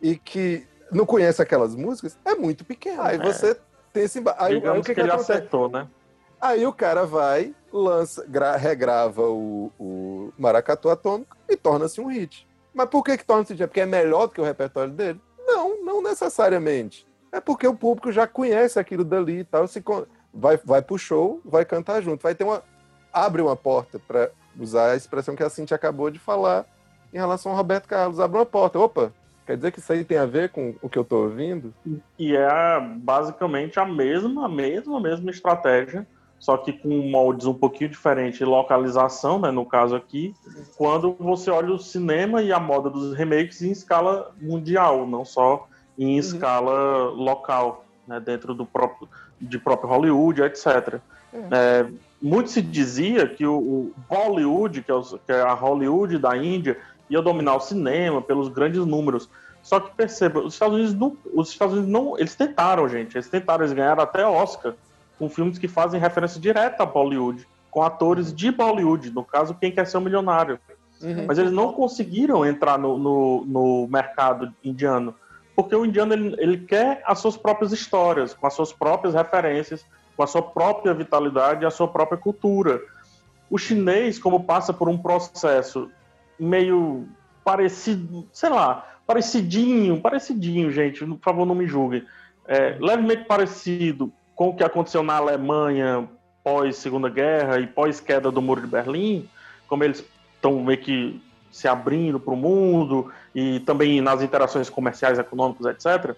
e que não conhece aquelas músicas, é muito pequeno. Aí É. você tem esse. Aí, aí o que, que, que ele acontece? acertou, né? Aí o cara vai, lança, gra- regrava o, o Maracatu Atômico e torna-se um hit. Mas por que, que torna-se hit? É porque é melhor do que o repertório dele? Não, não necessariamente. É porque o público já conhece aquilo dali e tal. Se vai, vai pro show, vai cantar junto. Vai ter uma. Abre uma porta, para usar a expressão que a Cintia acabou de falar em relação ao Roberto Carlos. Abre uma porta. Opa, quer dizer que isso aí tem a ver com o que eu tô ouvindo? E é basicamente a mesma, a mesma, a mesma estratégia, só que com moldes um pouquinho diferentes, localização, né, no caso aqui, quando você olha o cinema e a moda dos remakes em escala mundial, não só em escala local, né, dentro do próprio, de próprio Hollywood, etc. É, muito se dizia que o, o Bollywood, que é, os- que é a Hollywood da Índia, ia dominar o cinema pelos grandes números. Só que perceba, os Estados Unidos não, os Estados Unidos não, eles tentaram, gente, eles tentaram, eles ganharam até Oscar com filmes que fazem referência direta a Bollywood, com atores de Bollywood, no caso Quem Quer Ser um Milionário. Mas eles não conseguiram entrar no, no, no mercado indiano, porque o indiano ele, ele quer as suas próprias histórias, com as suas próprias referências, com a sua própria vitalidade a sua própria cultura. O chinês, como passa por um processo meio parecido, sei lá, parecidinho, parecidinho, gente, por favor, não me julguem, é, levemente parecido com o que aconteceu na Alemanha pós Segunda Guerra e pós queda do Muro de Berlim, como eles estão meio que se abrindo para o mundo e também nas interações comerciais, econômicas, etc.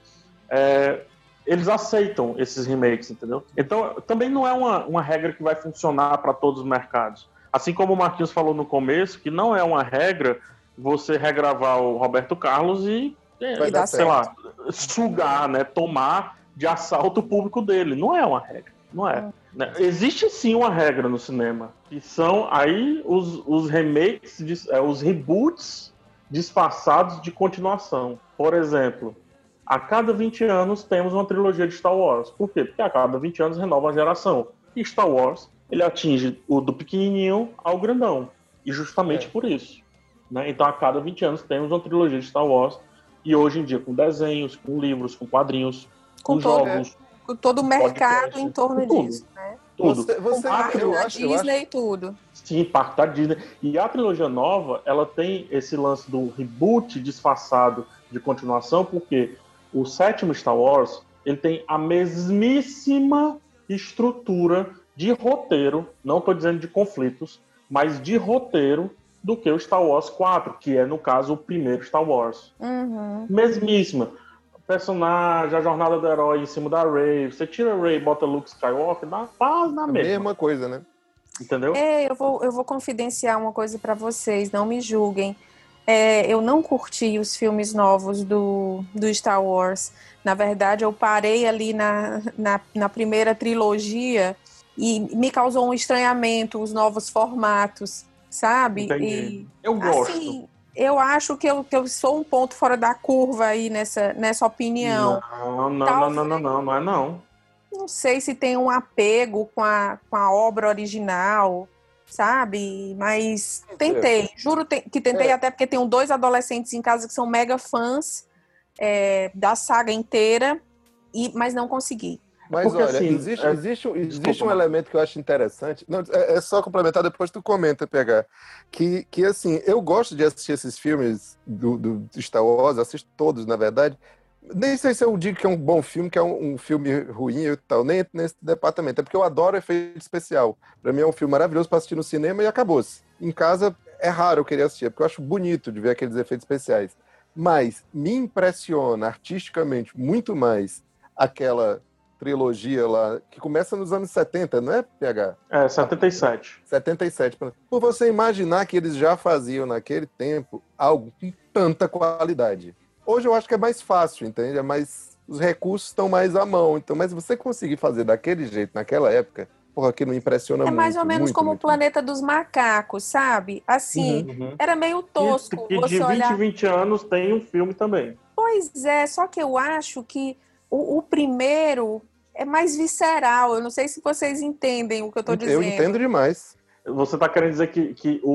é, eles aceitam esses remakes, entendeu? Então, também não é uma, uma regra que vai funcionar para todos os mercados. Assim como o Marquinhos falou no começo, que não é uma regra você regravar o Roberto Carlos e, é, Vai sei certo. lá, sugar, né, tomar de assalto o público dele. Não é uma regra, não é. Né? Existe sim uma regra no cinema, que são aí os, os remakes, dis- é, os reboots disfarçados de continuação. Por exemplo, a cada 20 anos temos uma trilogia de Star Wars. Por quê? Porque a cada 20 anos renova a geração. E Star Wars, ele atinge o do pequenininho ao grandão. E justamente por isso. Né? Então, a cada 20 anos temos uma trilogia de Star Wars. E hoje em dia, com desenhos, com livros, com quadrinhos, com, Com todo- jogos, Com todo o mercado podcast, em torno disso? Tudo. Você, você, parque eu da acho, eu Disney e tudo. Sim, parte da Disney. E a trilogia nova, ela tem esse lance do reboot disfarçado de continuação, porque o sétimo Star Wars, ele tem a mesmíssima estrutura de roteiro, não estou dizendo de conflitos, mas de roteiro do que o Star Wars 4, que é, no caso, o primeiro Star Wars. Uhum. Mesmíssima. Personagem, a jornada do herói em cima da Rey. Você tira a Rey e bota Luke Skywalker, dá quase na A mesma. mesma coisa, né? Entendeu? É, eu vou, eu vou confidenciar uma coisa pra vocês, não me julguem. É, eu não curti os filmes novos do, do Star Wars. Na verdade, eu parei ali na, na, na primeira trilogia e me causou um estranhamento os novos formatos, sabe? Entendi. E, Eu gosto. assim, eu acho que eu, que eu sou um ponto fora da curva aí nessa, nessa opinião. Não, não, não, não, não, não, não é não. Não sei se tem um apego com a, com a obra original, sabe? Mas tentei, juro que tentei, É. até porque tenho dois adolescentes em casa que são mega fãs é, da saga inteira, e, mas não consegui. Mas Porque, olha, assim, existe, é- existe, um- existe Desculpa, um elemento que eu acho interessante. Não, é, é só complementar, depois tu comenta, PH. Que, que assim, eu gosto de assistir esses filmes do, do Star Wars, assisto todos, na verdade. Nem sei se eu digo que é um bom filme, que é um, um filme ruim e tal, nem nesse departamento. É porque eu adoro efeito especial. Pra mim é um filme maravilhoso pra assistir no cinema e acabou-se. Em casa é raro eu querer assistir, porque eu acho bonito de ver aqueles efeitos especiais. Mas me impressiona artisticamente muito mais aquela trilogia lá, que começa nos anos 70, não é, PH? É, 77. 77. Por você imaginar que eles já faziam naquele tempo algo com tanta qualidade. Hoje eu acho que é mais fácil, entende? É mais, os recursos estão mais à mão. Então, mas você conseguir fazer daquele jeito naquela época, porra, aquilo me impressiona É muito. mais ou menos muito, como muito. o Planeta dos Macacos, sabe? Assim, Uhum. era meio tosco E de você 20 olhar. em 20 anos tem um filme também. Pois é, só que eu acho que o, o primeiro é mais visceral. Eu não sei se vocês entendem o que eu tô dizendo. Eu entendo demais. Você tá querendo dizer que, que o,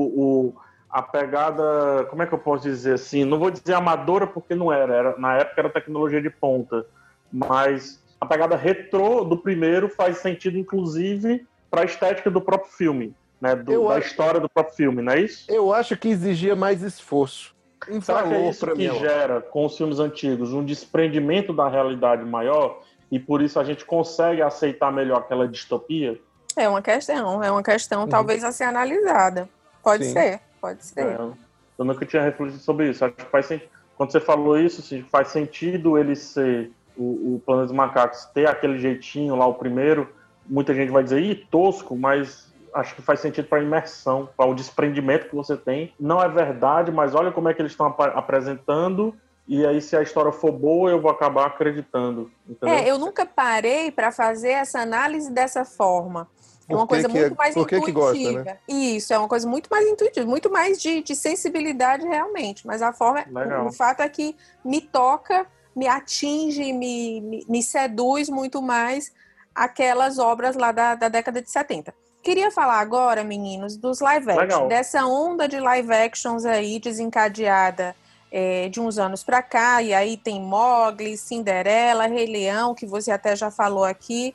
o- a pegada, como é que eu posso dizer assim? Não vou dizer amadora porque não era, era na época era tecnologia de ponta, mas a pegada retrô do primeiro faz sentido inclusive para a estética do próprio filme, né? Do- da acho- história do próprio filme, não é isso? Eu acho que exigia mais esforço. Um Será que é isso que gera com os filmes antigos um desprendimento da realidade maior e por isso a gente consegue aceitar melhor aquela distopia? É uma questão, é uma questão talvez a ser analisada. Pode Sim. ser, pode ser. É, eu nunca tinha refletido sobre isso. Acho que faz sentido. Quando você falou isso, assim, faz sentido ele ser o, o Planeta dos Macacos ter aquele jeitinho lá, o primeiro. Muita gente vai dizer, ih, tosco, mas acho que faz sentido para a imersão, para o desprendimento que você tem. Não é verdade, mas olha como é que eles estão ap- apresentando. E aí, se a história for boa, eu vou acabar acreditando. Entendeu? É, eu nunca parei para fazer essa análise dessa forma. É uma coisa que muito é- mais por que que gosta, intuitiva. né? Isso, é uma coisa muito mais intuitiva, muito mais de, de sensibilidade realmente. Mas a forma, Legal. o, o fato é que me toca, me atinge, me, me, me seduz muito mais aquelas obras lá da, da década de 70. Queria falar agora, meninos, dos live action, Legal. dessa onda de live actions aí desencadeada é, de uns anos para cá, e aí tem Mogli, Cinderela, Rei Leão, que você até já falou aqui,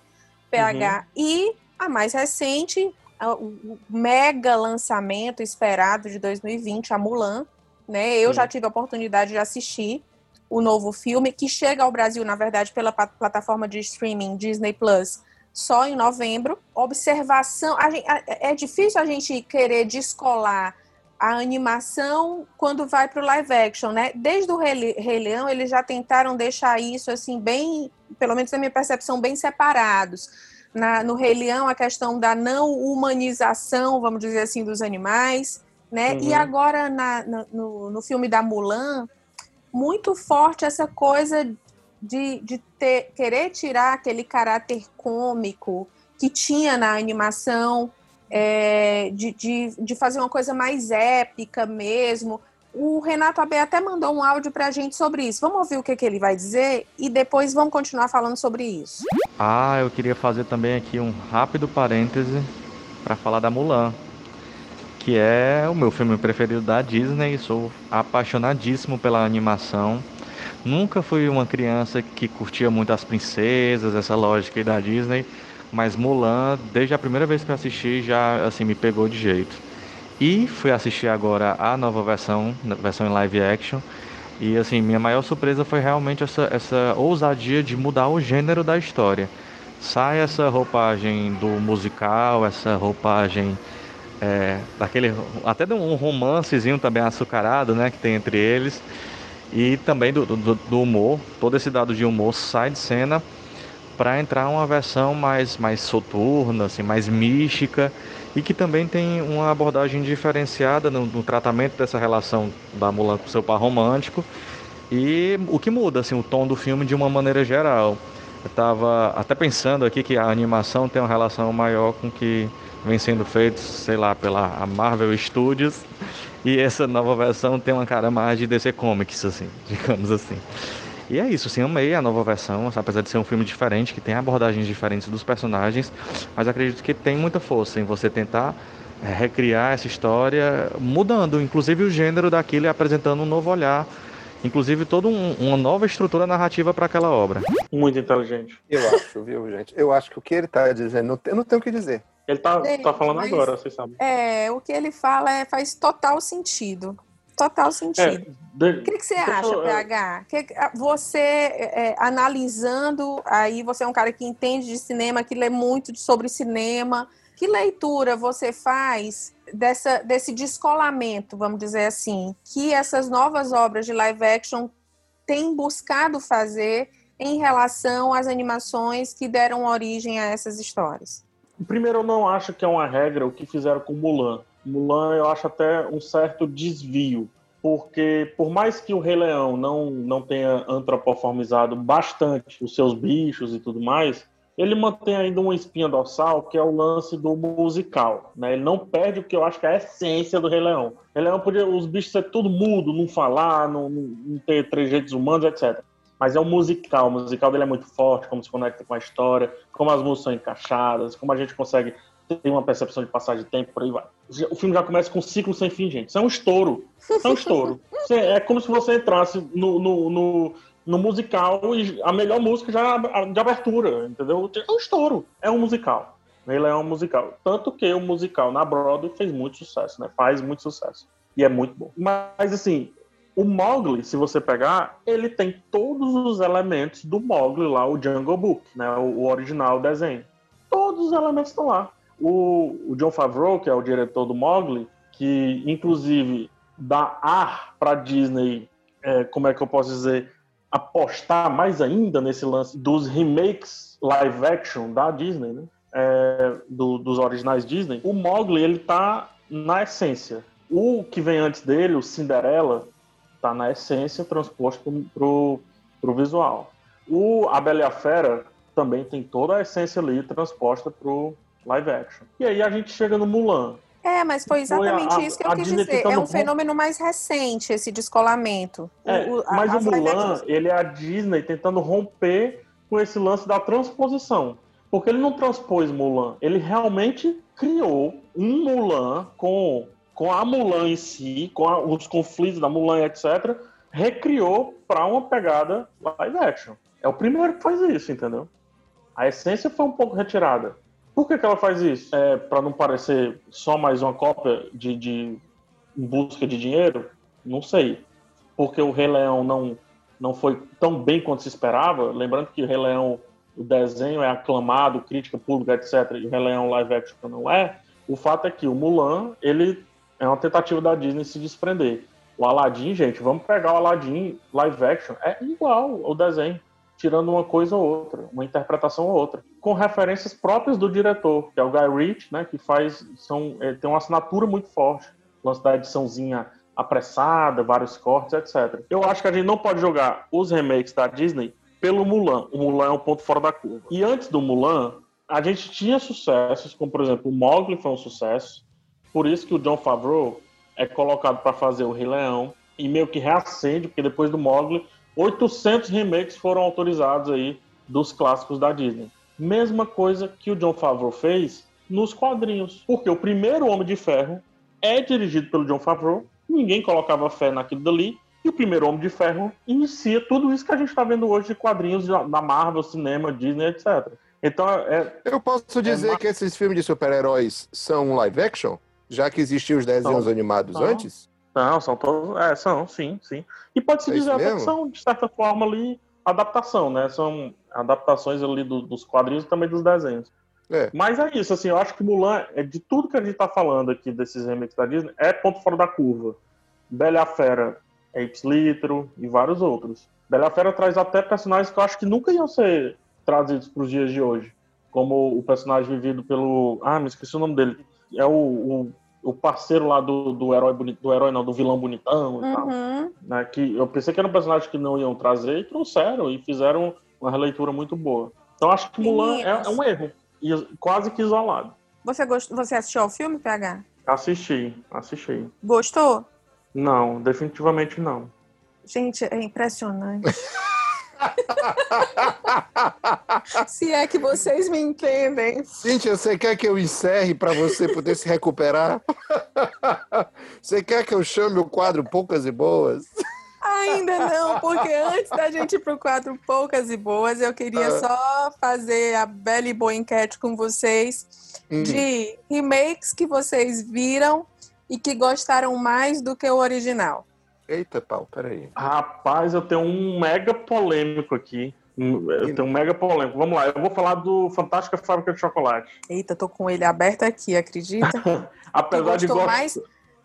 PH, e a mais recente, o mega lançamento esperado de 2020, a Mulan, né? Eu Sim. já tive a oportunidade de assistir o novo filme, que chega ao Brasil, na verdade, pela plataforma de streaming Disney Plus, só em novembro. Observação, a gen- a- é difícil a gente querer descolar a animação quando vai para o live action, né? Desde o Rei, Le- Rei Leão, eles já tentaram deixar isso assim bem, pelo menos na minha percepção, bem separados. Na- no Rei Leão, a questão da não humanização, vamos dizer assim, dos animais, né? E Uhum. agora na- na- no, no filme da Mulan, muito forte essa coisa de, de ter, querer tirar aquele caráter cômico que tinha na animação, é, de, de, de fazer uma coisa mais épica mesmo. O Renato Abe até mandou um áudio pra gente sobre isso. Vamos ouvir o que, que ele vai dizer e depois vamos continuar falando sobre isso. Ah, eu queria fazer também aqui um rápido parêntese para falar da Mulan, que é o meu filme preferido da Disney. Sou apaixonadíssimo pela animação. Nunca fui uma criança que curtia muito as princesas, essa lógica da Disney, mas Mulan, desde a primeira vez que eu assisti, já assim me pegou de jeito. E fui assistir agora a nova versão, versão em live action. E assim, minha maior surpresa foi realmente essa, essa ousadia de mudar o gênero da história. Sai essa roupagem do musical, essa roupagem é, daquele. até de um romancezinho também açucarado, né? Que tem entre eles. E também do, do, do humor, todo esse dado de humor sai de cena para entrar uma versão mais, mais soturna, assim, mais mística e que também tem uma abordagem diferenciada no, no tratamento dessa relação da Mulan com seu par romântico e o que muda assim, o tom do filme de uma maneira geral. Eu estava até pensando aqui que a animação tem uma relação maior com que vem sendo feito, sei lá, pela Marvel Studios e essa nova versão tem uma cara mais de DC Comics, assim, digamos assim. E é isso, assim, amei a nova versão, apesar de ser um filme diferente, que tem abordagens diferentes dos personagens, mas acredito que tem muita força em você tentar é, recriar essa história, mudando, inclusive o gênero daquilo e apresentando um novo olhar, inclusive toda um, uma nova estrutura narrativa para aquela obra. Muito inteligente. Eu acho, viu, gente? Eu acho que o que ele tá dizendo, não, eu não tenho o que dizer. Ele tá, Gente, tá falando mas- agora, vocês sabem. É, o que ele fala é, faz total sentido. Total sentido. de- O que, que você acha, eu- PH? Que, que- você, é, é, analisando, aí você é um cara que entende de cinema, que lê muito sobre cinema. Que leitura você faz dessa, desse descolamento, vamos dizer assim, que essas novas obras de live action têm buscado fazer em relação às animações que deram origem a essas histórias? Primeiro, eu não acho que é uma regra o que fizeram com Mulan. Mulan, eu acho até um certo desvio, porque por mais que o Rei Leão não, não tenha antropoformizado bastante os seus bichos e tudo mais, ele mantém ainda uma espinha dorsal, que é o lance do musical. Né? Ele não perde o que eu acho que é a essência do Rei Leão. Rei Leão podia os bichos ser tudo mudo, não falar, não, não ter trejeitos humanos, etc. Mas é um musical, o musical dele é muito forte, como se conecta com a história, como as músicas são encaixadas, como a gente consegue ter uma percepção de passagem de tempo, por aí vai. O filme já começa com um ciclo sem fim, gente. Isso é um estouro. Isso é um estouro. Isso é como se você entrasse no, no, no, no musical e a melhor música já de abertura, entendeu? É um estouro. É um musical. Ele é um musical. Tanto que o musical na Broadway fez muito sucesso, né? Faz muito sucesso. E é muito bom. Mas, assim, o Mowgli, se você pegar, ele tem todos os elementos do Mowgli lá, o Jungle Book, né? O, o original desenho. Todos os elementos estão lá. O, o John Favreau, que é o diretor do Mowgli, que inclusive dá ar para Disney, é, como é que eu posso dizer, apostar mais ainda nesse lance dos remakes live action da Disney, né? É, do- dos originais Disney. O Mowgli ele tá na essência. O que vem antes dele, o Cinderela, tá na essência transposto pro, pro visual. O A Bela e a Fera também tem toda a essência ali transposta pro live action. E aí a gente chega no Mulan. É, mas foi Foi a- exatamente isso que eu quis Disney dizer. É um fenômeno mais recente, esse descolamento. É, o- a- mas o Mulan, ele é a Disney tentando romper com esse lance da transposição. Porque ele não transpôs Mulan, ele realmente criou um Mulan com, com a Mulan em si, com a- os conflitos da Mulan, etc. Recriou para uma pegada live action. É o primeiro que faz isso, entendeu? A essência foi um pouco retirada. Por que, que ela faz isso? É para não parecer só mais uma cópia de, de busca de dinheiro? Não sei porque o Rei Leão não, não foi tão bem quanto se esperava. Lembrando que o Rei Leão, o desenho é aclamado, crítica pública, etc. E o Rei Leão live action não é. O fato é que o Mulan, ele é uma tentativa da Disney se desprender. O Aladdin, gente, vamos pegar o Aladdin live action, é igual ao desenho, tirando uma coisa ou outra, uma interpretação ou outra, com referências próprias do diretor, que é o Guy Ritchie, né, que faz, são, eh, tem uma assinatura muito forte, lance da ediçãozinha apressada, vários cortes, etc. Eu acho que a gente não pode jogar os remakes da Disney pelo Mulan. O Mulan é um ponto fora da curva. E antes do Mulan, a gente tinha sucessos, como por exemplo, o Mowgli foi um sucesso. Por isso que o John Favreau é colocado para fazer o Rei Leão e meio que reacende, porque depois do Mowgli, 800 remakes foram autorizados aí dos clássicos da Disney. Mesma coisa que o John Favreau fez nos quadrinhos, porque o primeiro Homem de Ferro é dirigido pelo John Favreau, ninguém colocava fé naquilo dali, e o primeiro Homem de Ferro inicia tudo isso que a gente está vendo hoje de quadrinhos da Marvel, cinema, Disney, etc. Então, é, Eu posso dizer que esses filmes de super-heróis são live action? Já que existiam os desenhos São. animados São. antes? Não, são todos. É, são, sim, sim. E pode-se É dizer até que são, de certa forma, ali, adaptação, né? São adaptações ali do- dos quadrinhos e também dos desenhos. É. Mas é isso, assim, eu acho que Mulan, é de tudo que a gente tá falando aqui desses remakes da Disney, é ponto fora da curva. Bela a Fera Apes Litro e vários outros. Bela Fera traz até personagens que eu acho que nunca iam ser trazidos para os dias de hoje. Como o personagem vivido pelo. Ah, me esqueci o nome dele. É o, o, o parceiro lá do, do herói bonito, do herói não, do vilão bonitão e tal. Uhum. Né, que eu pensei que era um personagem que não iam trazer e trouxeram e fizeram uma releitura muito boa. Então acho que Mulan é, é um erro. E quase que isolado. Você, gost... você assistiu ao filme, PH? Assisti, assisti. Gostou? Não, definitivamente não. Gente, é impressionante. Se é que vocês me entendem. Cíntia, você quer que eu encerre para você poder se recuperar? Você quer que eu chame o quadro Poucas e Boas? Ainda não, porque antes da gente ir pro quadro Poucas e Boas, eu queria Ah. só fazer a bela e boa enquete com vocês Hum. de remakes que vocês viram e que gostaram mais do que o original. Eita, pau, peraí. Rapaz, eu tenho um mega polêmico aqui. Eu tenho um mega polêmico. Vamos lá, eu vou falar do Fantástica Fábrica de Chocolate. Eita, tô com ele aberto aqui, acredita? Tu Apesar de gostou gostar. mais,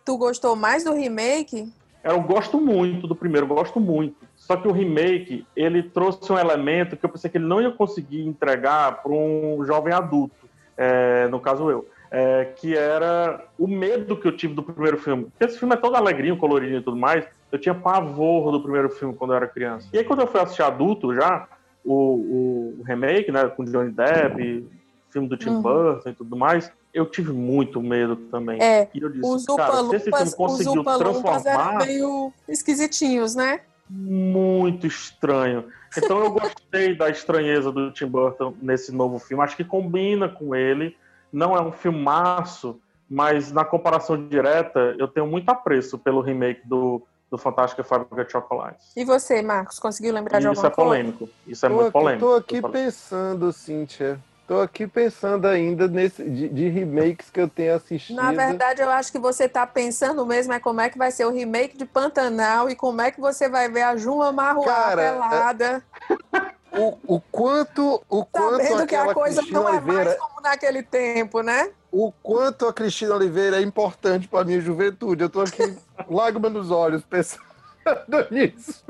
tu gostou mais do remake? Eu gosto muito do primeiro, gosto muito. Só que o remake, ele trouxe um elemento que eu pensei que ele não ia conseguir entregar para um jovem adulto, é, no caso eu, é, que era o medo que eu tive do primeiro filme. Porque esse filme é todo alegrinho, coloridinho e tudo mais. Eu tinha pavor do primeiro filme quando eu era criança. E aí quando eu fui assistir adulto já, o, o remake, né, com Johnny Depp, filme do Tim Uhum. Burton e tudo mais, eu tive muito medo também. É, e eu disse, os cara, se esse filme conseguiu transformar meio esquisitinhos, né? muito estranho. Então eu gostei da estranheza do Tim Burton nesse novo filme. Acho que combina com ele. Não é um filmaço, mas na comparação direta, eu tenho muito apreço pelo remake do, do Fantástica Fábrica de Chocolates. E você, Marcos, conseguiu lembrar de isso alguma é coisa? polêmico. Isso é tô muito aqui, polêmico. Tô aqui pensando, Cíntia. Tô aqui pensando ainda nesse, de, de remakes que eu tenho assistido. Na verdade, eu acho que você tá pensando mesmo é como é que vai ser o remake de Pantanal e como é que você vai ver a Juma Marruá é- pelada, O, o quanto, o quanto sabendo que a aquela coisa Cristina não é Oliveira, mais como naquele tempo, né? o quanto a Cristina Oliveira é importante para minha juventude. Eu tô aqui lágrima nos olhos pensando nisso.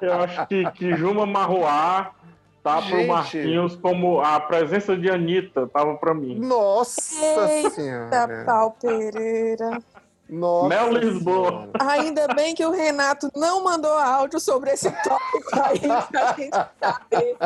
Eu acho que, que Juma Marruá tá Gente. pro Marquinhos como a presença de Anitta tava pra mim. Nossa Eita, senhora. pau Pereira. Nossa Mel Lisboa. Ainda bem que o Renato não mandou áudio sobre esse tópico aí pra gente saber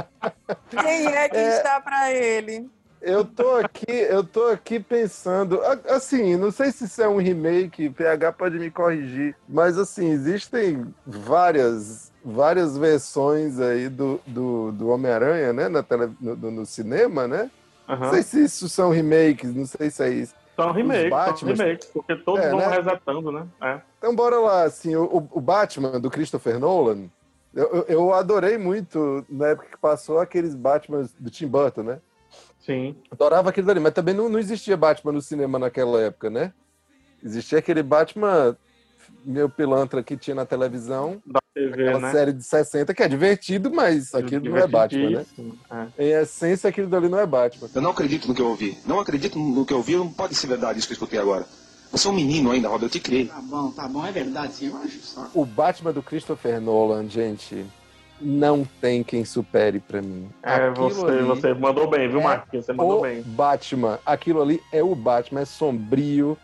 quem é que É. está pra ele. Eu tô aqui, eu tô aqui pensando, assim, não sei se isso é um remake, PH pode me corrigir, mas assim, existem várias, várias versões aí do, do, do Homem-Aranha, né, na tele, no, no- cinema, né? Não Aham. sei se isso são remakes, não sei se é isso. São remakes, são Batmans. remakes, porque todos É, vão né? resetando, né? É. Então bora lá, assim, o, o- Batman do Christopher Nolan, eu, eu- adorei muito na época que passou aqueles Batmans do Tim Burton, né? Sim. Adorava aquilo ali, mas também não, não existia Batman no cinema naquela época, né? Existia aquele Batman meu pilantra que tinha na televisão, Da TV, aquela né? série de 60, que é divertido, mas aquilo não é Batman, né? É. Em essência, aquilo dali não é Batman. Eu não acredito no que eu ouvi. Não acredito no que eu ouvi. Não pode ser verdade isso que eu escutei agora. Você é um menino ainda, Rob. Eu te criei. Tá bom, tá bom, é verdade, sim, eu acho só. O Batman do Christopher Nolan, gente, não tem quem supere pra mim. É, Aquilo você, ali você mandou bem, viu, é Marquinhos? Você mandou o bem. Batman. Aquilo ali é o Batman, é sombrio,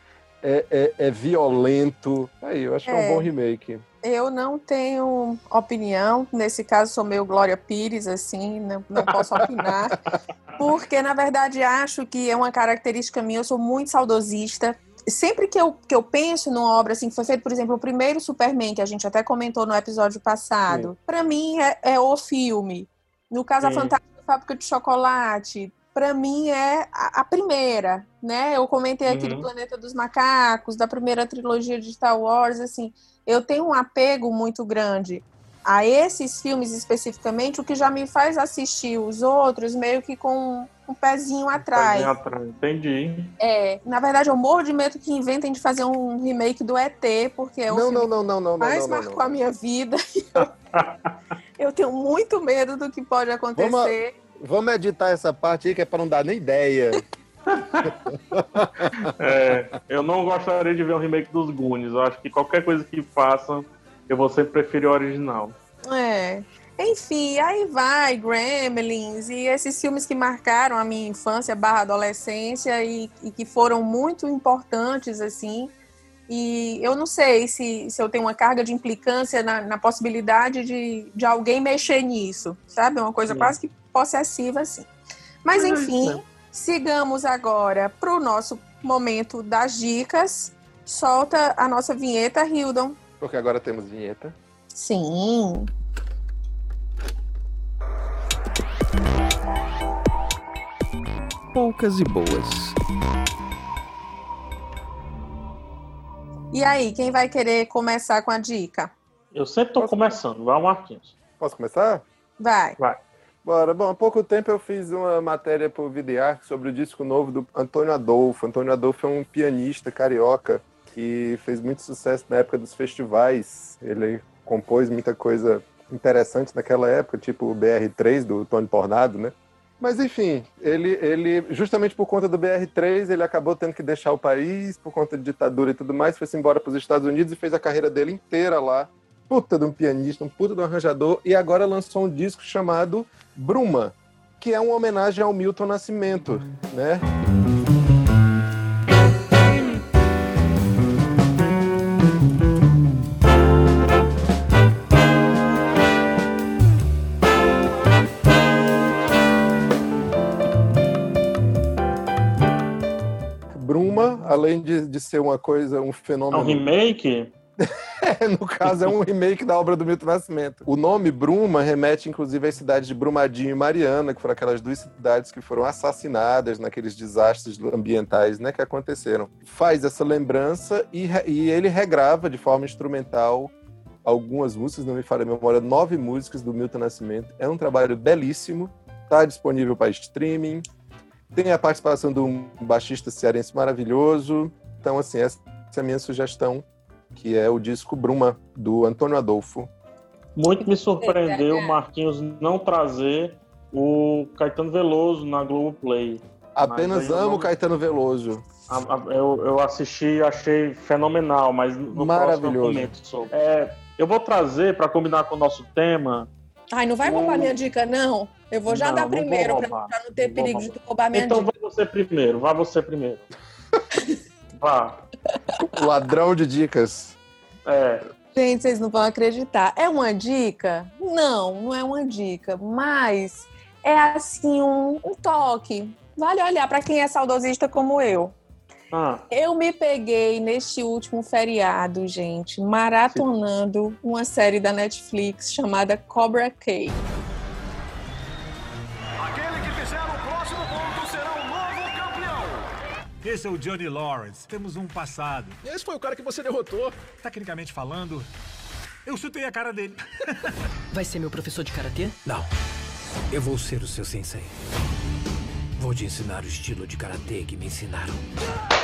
é, é- é violento. Aí, eu acho que é um É. bom remake. Eu não tenho opinião, nesse caso sou meio Glória Pires, assim, não, não posso opinar, porque na verdade acho que é uma característica minha, eu sou muito saudosista. Sempre que eu, que eu penso numa obra assim, que foi feito, por exemplo, o primeiro Superman, que a gente até comentou no episódio passado, para mim é, é o filme. No caso, a Sim. Fantástica Fábrica de Chocolate, para mim é a, a primeira, né? Eu comentei aqui do Uhum. Planeta dos Macacos, da primeira trilogia de Star Wars, assim, eu tenho um apego muito grande a esses filmes especificamente, o que já me faz assistir os outros meio que com um pezinho atrás. Pezinho atrás. Entendi. É, na verdade, eu morro de medo que inventem de fazer um remake do ET, porque é o Não, filme não, não, não, não, mais não, não, marcou não. a minha vida. Eu, eu tenho muito medo do que pode acontecer. Vamos editar essa parte aí que é pra não dar nem ideia. É, eu não gostaria de ver um remake dos Goonies. Eu acho que qualquer coisa que façam eu vou sempre preferir o original. É. Enfim, aí vai, Gremlins e esses filmes que marcaram a minha infância barra adolescência e, e que foram muito importantes, assim. E eu não sei se, se eu tenho uma carga de implicância na, na possibilidade de, de alguém mexer nisso, sabe? É uma coisa Sim. quase que possessiva, assim. Mas, é enfim, né? sigamos agora para o nosso momento das dicas. Solta a nossa vinheta, Hildon. Porque agora temos vinheta. Sim. Poucas e boas. E aí, quem vai querer começar com a dica? Eu sempre tô começando, vai o Marquinhos. Posso começar? Vai. Vai. Bora. Bom, há pouco tempo eu fiz uma matéria para o Videarte sobre o disco novo do Antônio Adolfo. Antônio Adolfo é um pianista carioca que fez muito sucesso na época dos festivais. Ele compôs muita coisa interessante naquela época, tipo o BR-3 do Tony Tornado, né? Mas enfim, ele, ele, justamente por conta do BR-3, ele acabou tendo que deixar o país por conta de ditadura e tudo mais, foi-se embora para os Estados Unidos e fez a carreira dele inteira lá. Puta de um pianista, um puta de um arranjador, e agora lançou um disco chamado Bruma, que é uma homenagem ao Milton Nascimento, né? Bruma, além de, de ser uma coisa, um É fenômeno. um remake? No caso, é um remake da obra do Milton Nascimento. O nome Bruma remete, inclusive, às cidades de Brumadinho e Mariana, que foram aquelas duas cidades que foram assassinadas naqueles desastres ambientais né, que aconteceram. Faz essa lembrança e, e ele regrava de forma instrumental algumas músicas, não me falha a memória, nove músicas do Milton Nascimento. É um trabalho belíssimo, está disponível para streaming. Tem a participação de um baixista cearense maravilhoso. Então, assim, essa é a minha sugestão que é o disco Bruma, do Antônio Adolfo. Muito me surpreendeu o Marquinhos não trazer o Caetano Veloso na Globoplay. Apenas eu amo não- Caetano Veloso. Eu, eu assisti e achei fenomenal, mas no próximo eu Maravilhoso. comento sobre. É, eu vou trazer, para combinar com o nosso tema, Ai, não vai roubar minha dica, não. Eu vou já Não, dar primeiro, pra não ter Não perigo de roubar. minha então dica. vai você primeiro, vai você primeiro. Vá. Ladrão de dicas. É. Gente, vocês não vão acreditar. É uma dica? Não, não é uma dica, mas é assim um, um toque. Vale olhar para quem é saudosista como eu. Ah, Eu me peguei neste último feriado, gente, maratonando uma série da Netflix chamada Cobra Kai. Esse é o Johnny Lawrence. Temos um passado. Esse foi o cara que você derrotou. Tecnicamente falando, eu chutei a cara dele. Vai ser meu professor de karatê? Não. Eu vou ser o seu sensei. Vou te ensinar o estilo de karatê que me ensinaram.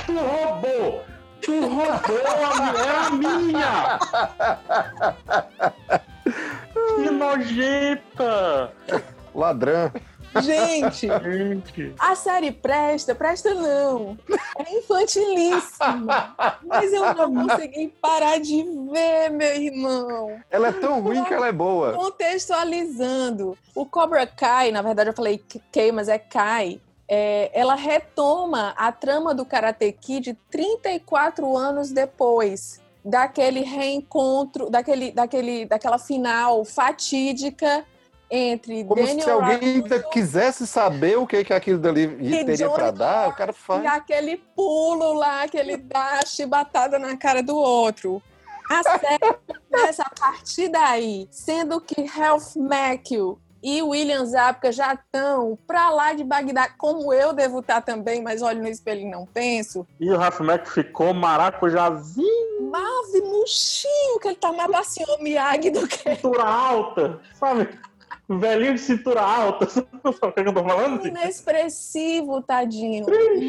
Tu roubou! Tu roubou a, a minha! Que nojenta! Ladrão. Gente, Gente. a série presta, presta não. É infantilíssima. Mas eu não consegui parar de ver, meu irmão. Ela é tão ruim que ela é boa. Contextualizando. O Cobra Kai, na verdade eu falei Kai, mas é Kai. é, ela retoma a trama do Karate Kid 34 anos depois daquele reencontro, daquele, daquele, daquela final fatídica entre Como Daniel se alguém ainda quisesse saber o que, que aquilo dali E teria pra dar, o cara faz. e aquele pulo lá que ele dá chibatada na cara do outro. A série começa a partir daí, sendo que Ralph Macchio e William Zabka já estão pra lá de Bagdá, como eu devo estar também, mas olho no espelho e não penso. E o Ralph Mac ficou maracujazinho, Mave murchinho, que ele tá mais bacio Miyagi do que... cintura alta, sabe? Velhinho de cintura alta. Sabe o que eu tô falando? inexpressivo, tadinho.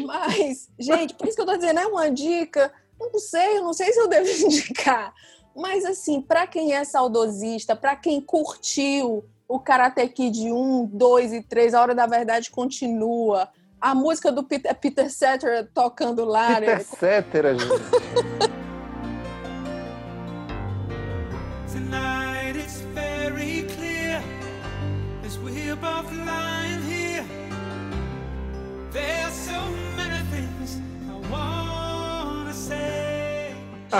Mas, gente, por isso que eu tô dizendo, é uma dica. Não sei, eu não sei se eu devo indicar. Mas, assim, pra quem é saudosista, pra quem curtiu o Karate Kid 1, 2 e 3, A Hora da Verdade continua. A música do Peter, Peter Cetera tocando lá. né? Peter Cetera, gente.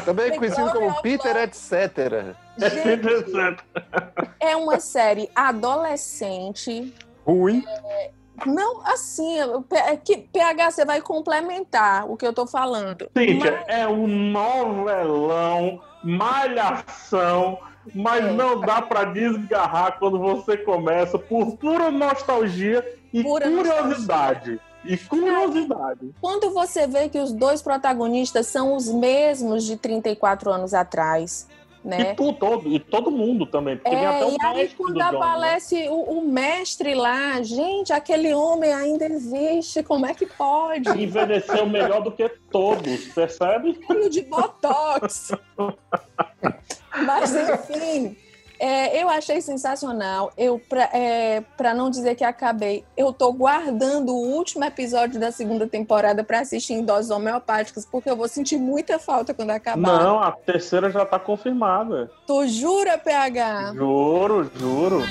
Também The conhecido Glory como Peter, etc. Gente, é uma série adolescente. Ruim. Não, assim, é que PH você vai complementar o que eu tô falando. Cíntia, é um novelão, malhação, mas É. não dá pra desgarrar quando você começa por pura nostalgia e Pura curiosidade. E curiosidade. Quando você vê que os dois protagonistas são os mesmos de 34 anos atrás, né? E, tu, todo, e todo mundo também, porque tem até É, o e aí quando do John, né? aparece o, o mestre lá, gente, aquele homem ainda existe, como é que pode? Envelheceu melhor do que todos, percebe? Cheio de botox. Mas enfim, é, eu achei sensacional. Eu, pra, é, pra não dizer que acabei, eu tô guardando o último episódio da segunda temporada pra assistir em doses homeopáticas, porque eu vou sentir muita falta quando acabar. Não, a terceira já tá confirmada. Tu jura, PH? Juro, juro.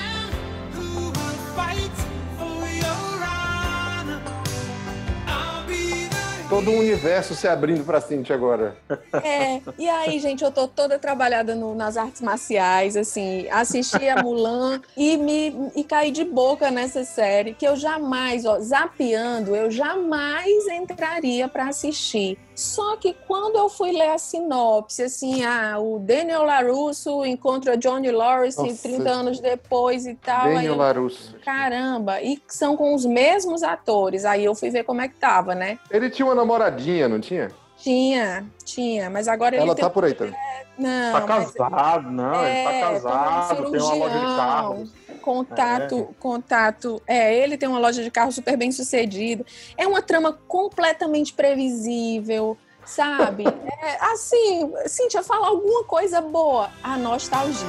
Todo um universo se abrindo pra Cintia agora. É, e aí, gente, eu tô toda trabalhada no- nas artes marciais, assim, assisti a Mulan e me e caí de boca nessa série, que eu jamais, ó, zapeando, eu jamais entraria pra assistir. Só que quando eu fui ler a sinopse, assim, ah, o Daniel LaRusso encontra Johnny Lawrence Nossa. 30 anos depois e tal. aí Daniel eu- Larusso. Caramba, e são com os mesmos atores. Aí eu fui ver como é que tava, né? Ele tinha uma namoradinha, não tinha? Tinha, tinha, mas agora ele Ela tem tá por aí também. Não, Tá mas casado, não, ele tá É, casado, tem uma loja de carros. contato, contato. É, ele tem uma loja de carro super bem sucedida. É uma trama completamente previsível, sabe? É, assim, Cíntia, fala alguma coisa boa. A nostalgia.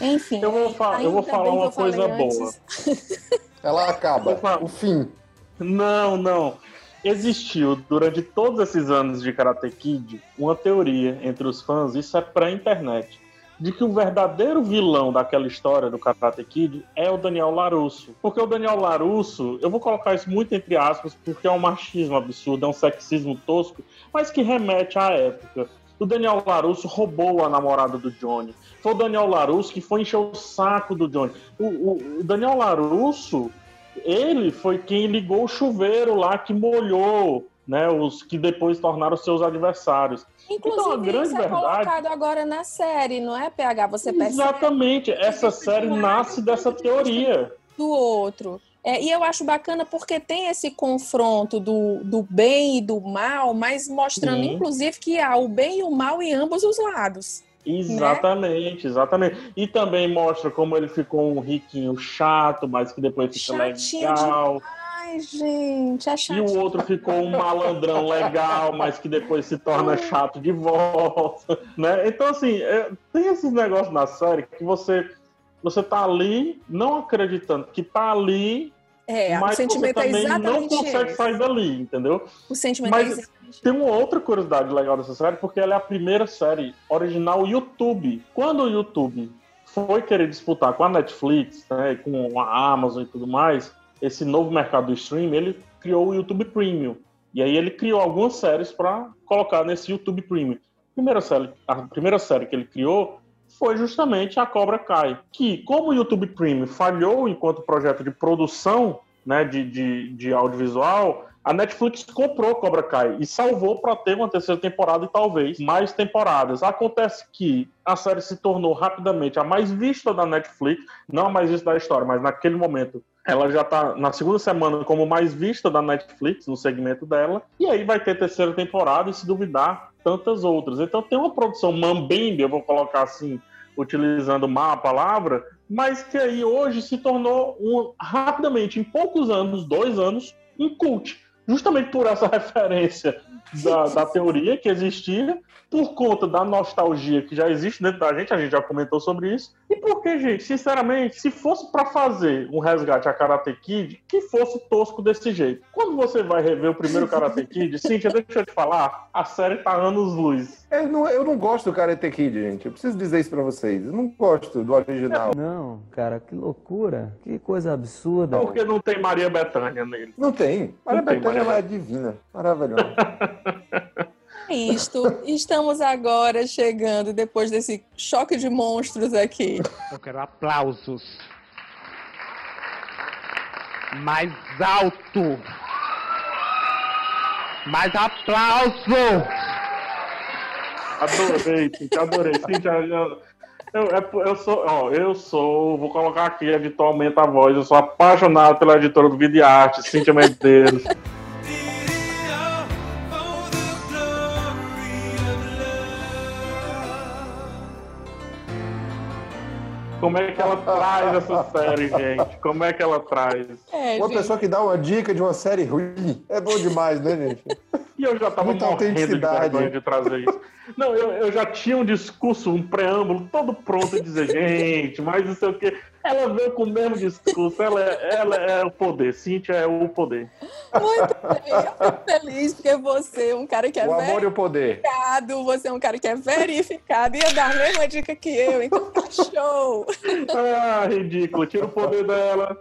Enfim. Eu vou, fa- eu vou falar uma coisa antes. boa. Ela acaba. O fim. Não, não. Existiu durante todos esses anos de Karate Kid uma teoria entre os fãs, isso é pré-internet, de que o verdadeiro vilão daquela história do Karate Kid é o Daniel Larusso. Porque o Daniel Larusso, eu vou colocar isso muito entre aspas, porque é um machismo absurdo, é um sexismo tosco, mas que remete à época. O Daniel Larusso roubou a namorada do Johnny. Foi o Daniel Larusso que foi encher o saco do Johnny. O, o- o Daniel Larusso, ele foi quem ligou o chuveiro lá que molhou, né, os que depois tornaram seus adversários. então, a Inclusive, grande isso é verdade colocado agora na série, não é, PH? Você percebe Exatamente, essa série nasce dessa teoria. do outro. É, e eu acho bacana porque tem esse confronto do, do bem e do mal, mas mostrando, Sim. inclusive, que há o bem e o mal em ambos os lados. Exatamente, exatamente. E também mostra como ele ficou um riquinho chato, mas que depois fica Chatinho legal. Ai, gente, é E chato. o outro ficou um malandrão legal, mas que depois se torna chato de volta, né? Então, assim, é, tem esses negócios na série que você, você tá ali não acreditando que tá ali, É, o mas você sentimento é também não exatamente consegue esse. sair dali, entendeu? O sentimento é Mas exatamente tem uma outra curiosidade legal dessa série, porque ela é a primeira série original YouTube. Quando o YouTube foi querer disputar com a Netflix, né, com a Amazon e tudo mais, esse novo mercado do streaming, ele criou o YouTube Premium. E aí ele criou algumas séries para colocar nesse YouTube Premium. A primeira, série, a primeira série que ele criou foi justamente a Cobra Kai, que como o YouTube Premium falhou enquanto projeto de produção né, de, de, de audiovisual, a Netflix comprou Cobra Kai e salvou para ter uma terceira temporada e talvez mais temporadas. Acontece que a série se tornou rapidamente a mais vista da Netflix, não a mais vista da história, mas naquele momento ela já está na segunda semana como mais vista da Netflix no segmento dela, e aí vai ter terceira temporada e se duvidar tantas outras. Então tem uma produção mambembe, eu vou colocar assim, utilizando má palavra, mas que aí hoje se tornou um, rapidamente, em poucos anos, dois anos, um cult. Justamente por essa referência da, da teoria que existia, por conta da nostalgia que já existe dentro da gente, a gente já comentou sobre isso, e porque, gente, sinceramente, se fosse pra fazer um resgate a Karate Kid, que fosse tosco desse jeito. Quando você vai rever o primeiro Karate Kid, Cíntia, deixa eu te falar, a série tá anos luz. Eu não, eu não gosto do Karate Kid, gente. Eu preciso dizer isso pra vocês. Eu não gosto do original. Não, cara, que loucura. Que coisa absurda. Porque não tem Maria Bethânia nele. Não tem. Maria Não tem Bethânia é divina. Maravilhosa. É isto. Estamos agora chegando, depois desse choque de monstros aqui. Eu quero aplausos. Mais alto. Mais aplauso. Adorei, Cíntia, adorei. Cíntia, eu, eu, eu- eu sou, ó, eu sou, vou colocar aqui, editor aumenta a voz, eu sou apaixonado pela editora do Vida e Arte, Cíntia Medeiros. Como é que ela traz essa série, gente? Como é que ela traz? uma pessoa que dá uma dica de uma série ruim é bom demais, né, gente? E eu já tava Muita morrendo de vergonha de trazer isso. Não, eu, eu já tinha um discurso, um preâmbulo todo pronto a dizer, gente, mas não sei o quê. Ela veio com o mesmo discurso, ela é, ela é o poder, Cíntia é o poder. Muito bem, eu fico feliz porque você é um cara que é O amor e o poder. verificado, você é um cara que é verificado, ia dar a mesma dica que eu, então tá show. Ah, ridículo, tira o poder dela.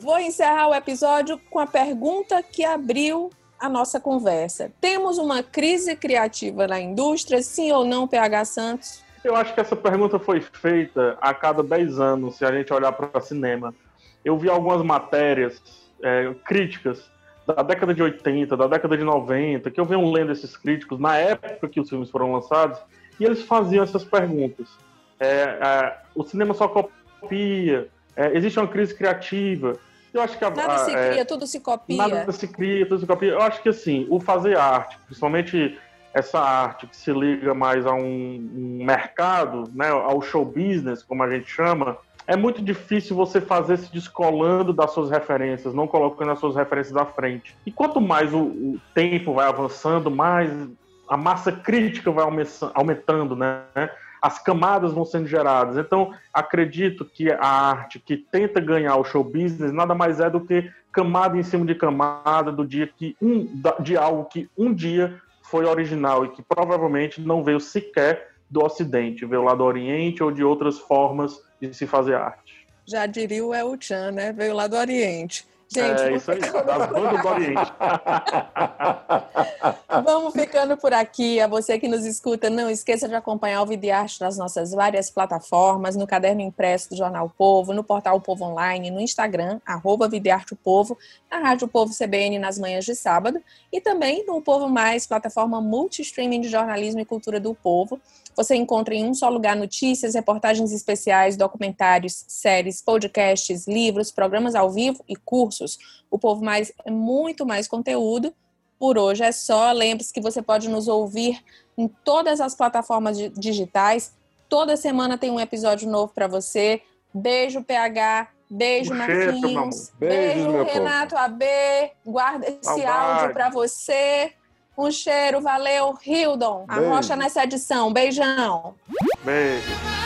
Vou encerrar o episódio com a pergunta que abriu a nossa conversa. Temos uma crise criativa na indústria, sim ou não, PH Santos? Eu acho que essa pergunta foi feita a cada 10 anos, se a gente olhar para cinema. Eu vi algumas matérias é, críticas da década de 80, da década de 90, que eu venho lendo esses críticos na época que os filmes foram lançados, e eles faziam essas perguntas. É, é, o cinema só copia, é, existe uma crise criativa. Eu acho que a, Nada se é, cria, tudo se copia. Nada se cria, tudo se copia. Eu acho que assim, o fazer arte, principalmente essa arte que se liga mais a um, um mercado, né, ao show business, como a gente chama, é muito difícil você fazer se descolando das suas referências, não colocando as suas referências à frente. E quanto mais o, o tempo vai avançando, mais a massa crítica vai aume- aumentando, né? As camadas vão sendo geradas. Então, acredito que a arte que tenta ganhar o show business nada mais é do que camada em cima de camada do dia que um de algo que um dia foi original e que provavelmente não veio sequer do Ocidente, veio lá do Oriente ou de outras formas de se fazer arte. Já diria o El Chan, né? Veio lá do Oriente. Gente, é isso aí, das bandas do Oriente. Vamos ficando por aqui. A você que nos escuta, não esqueça de acompanhar o Vídeo e Arte nas nossas várias plataformas, no caderno impresso do Jornal Povo, no portal Povo Online, no Instagram, arroba Vídeo e Arte o Povo, na Rádio Povo CBN nas manhãs de sábado e também no Povo Mais, plataforma multi-streaming de jornalismo e cultura do povo. Você encontra em um só lugar notícias, reportagens especiais, documentários, séries, podcasts, livros, programas ao vivo e cursos. O Povo Mais é muito mais conteúdo. Por hoje é só. Lembre-se que você pode nos ouvir em todas as plataformas di- digitais. Toda semana tem um episódio novo para você. Beijo, PH. Beijo. Marquinhos. Beijos, Beijo, meu povo. Renato AB. Guarda esse Saudade. áudio para você. Um cheiro, valeu, Hildon. Beijo. Arrocha nessa edição. Beijão. Beijo.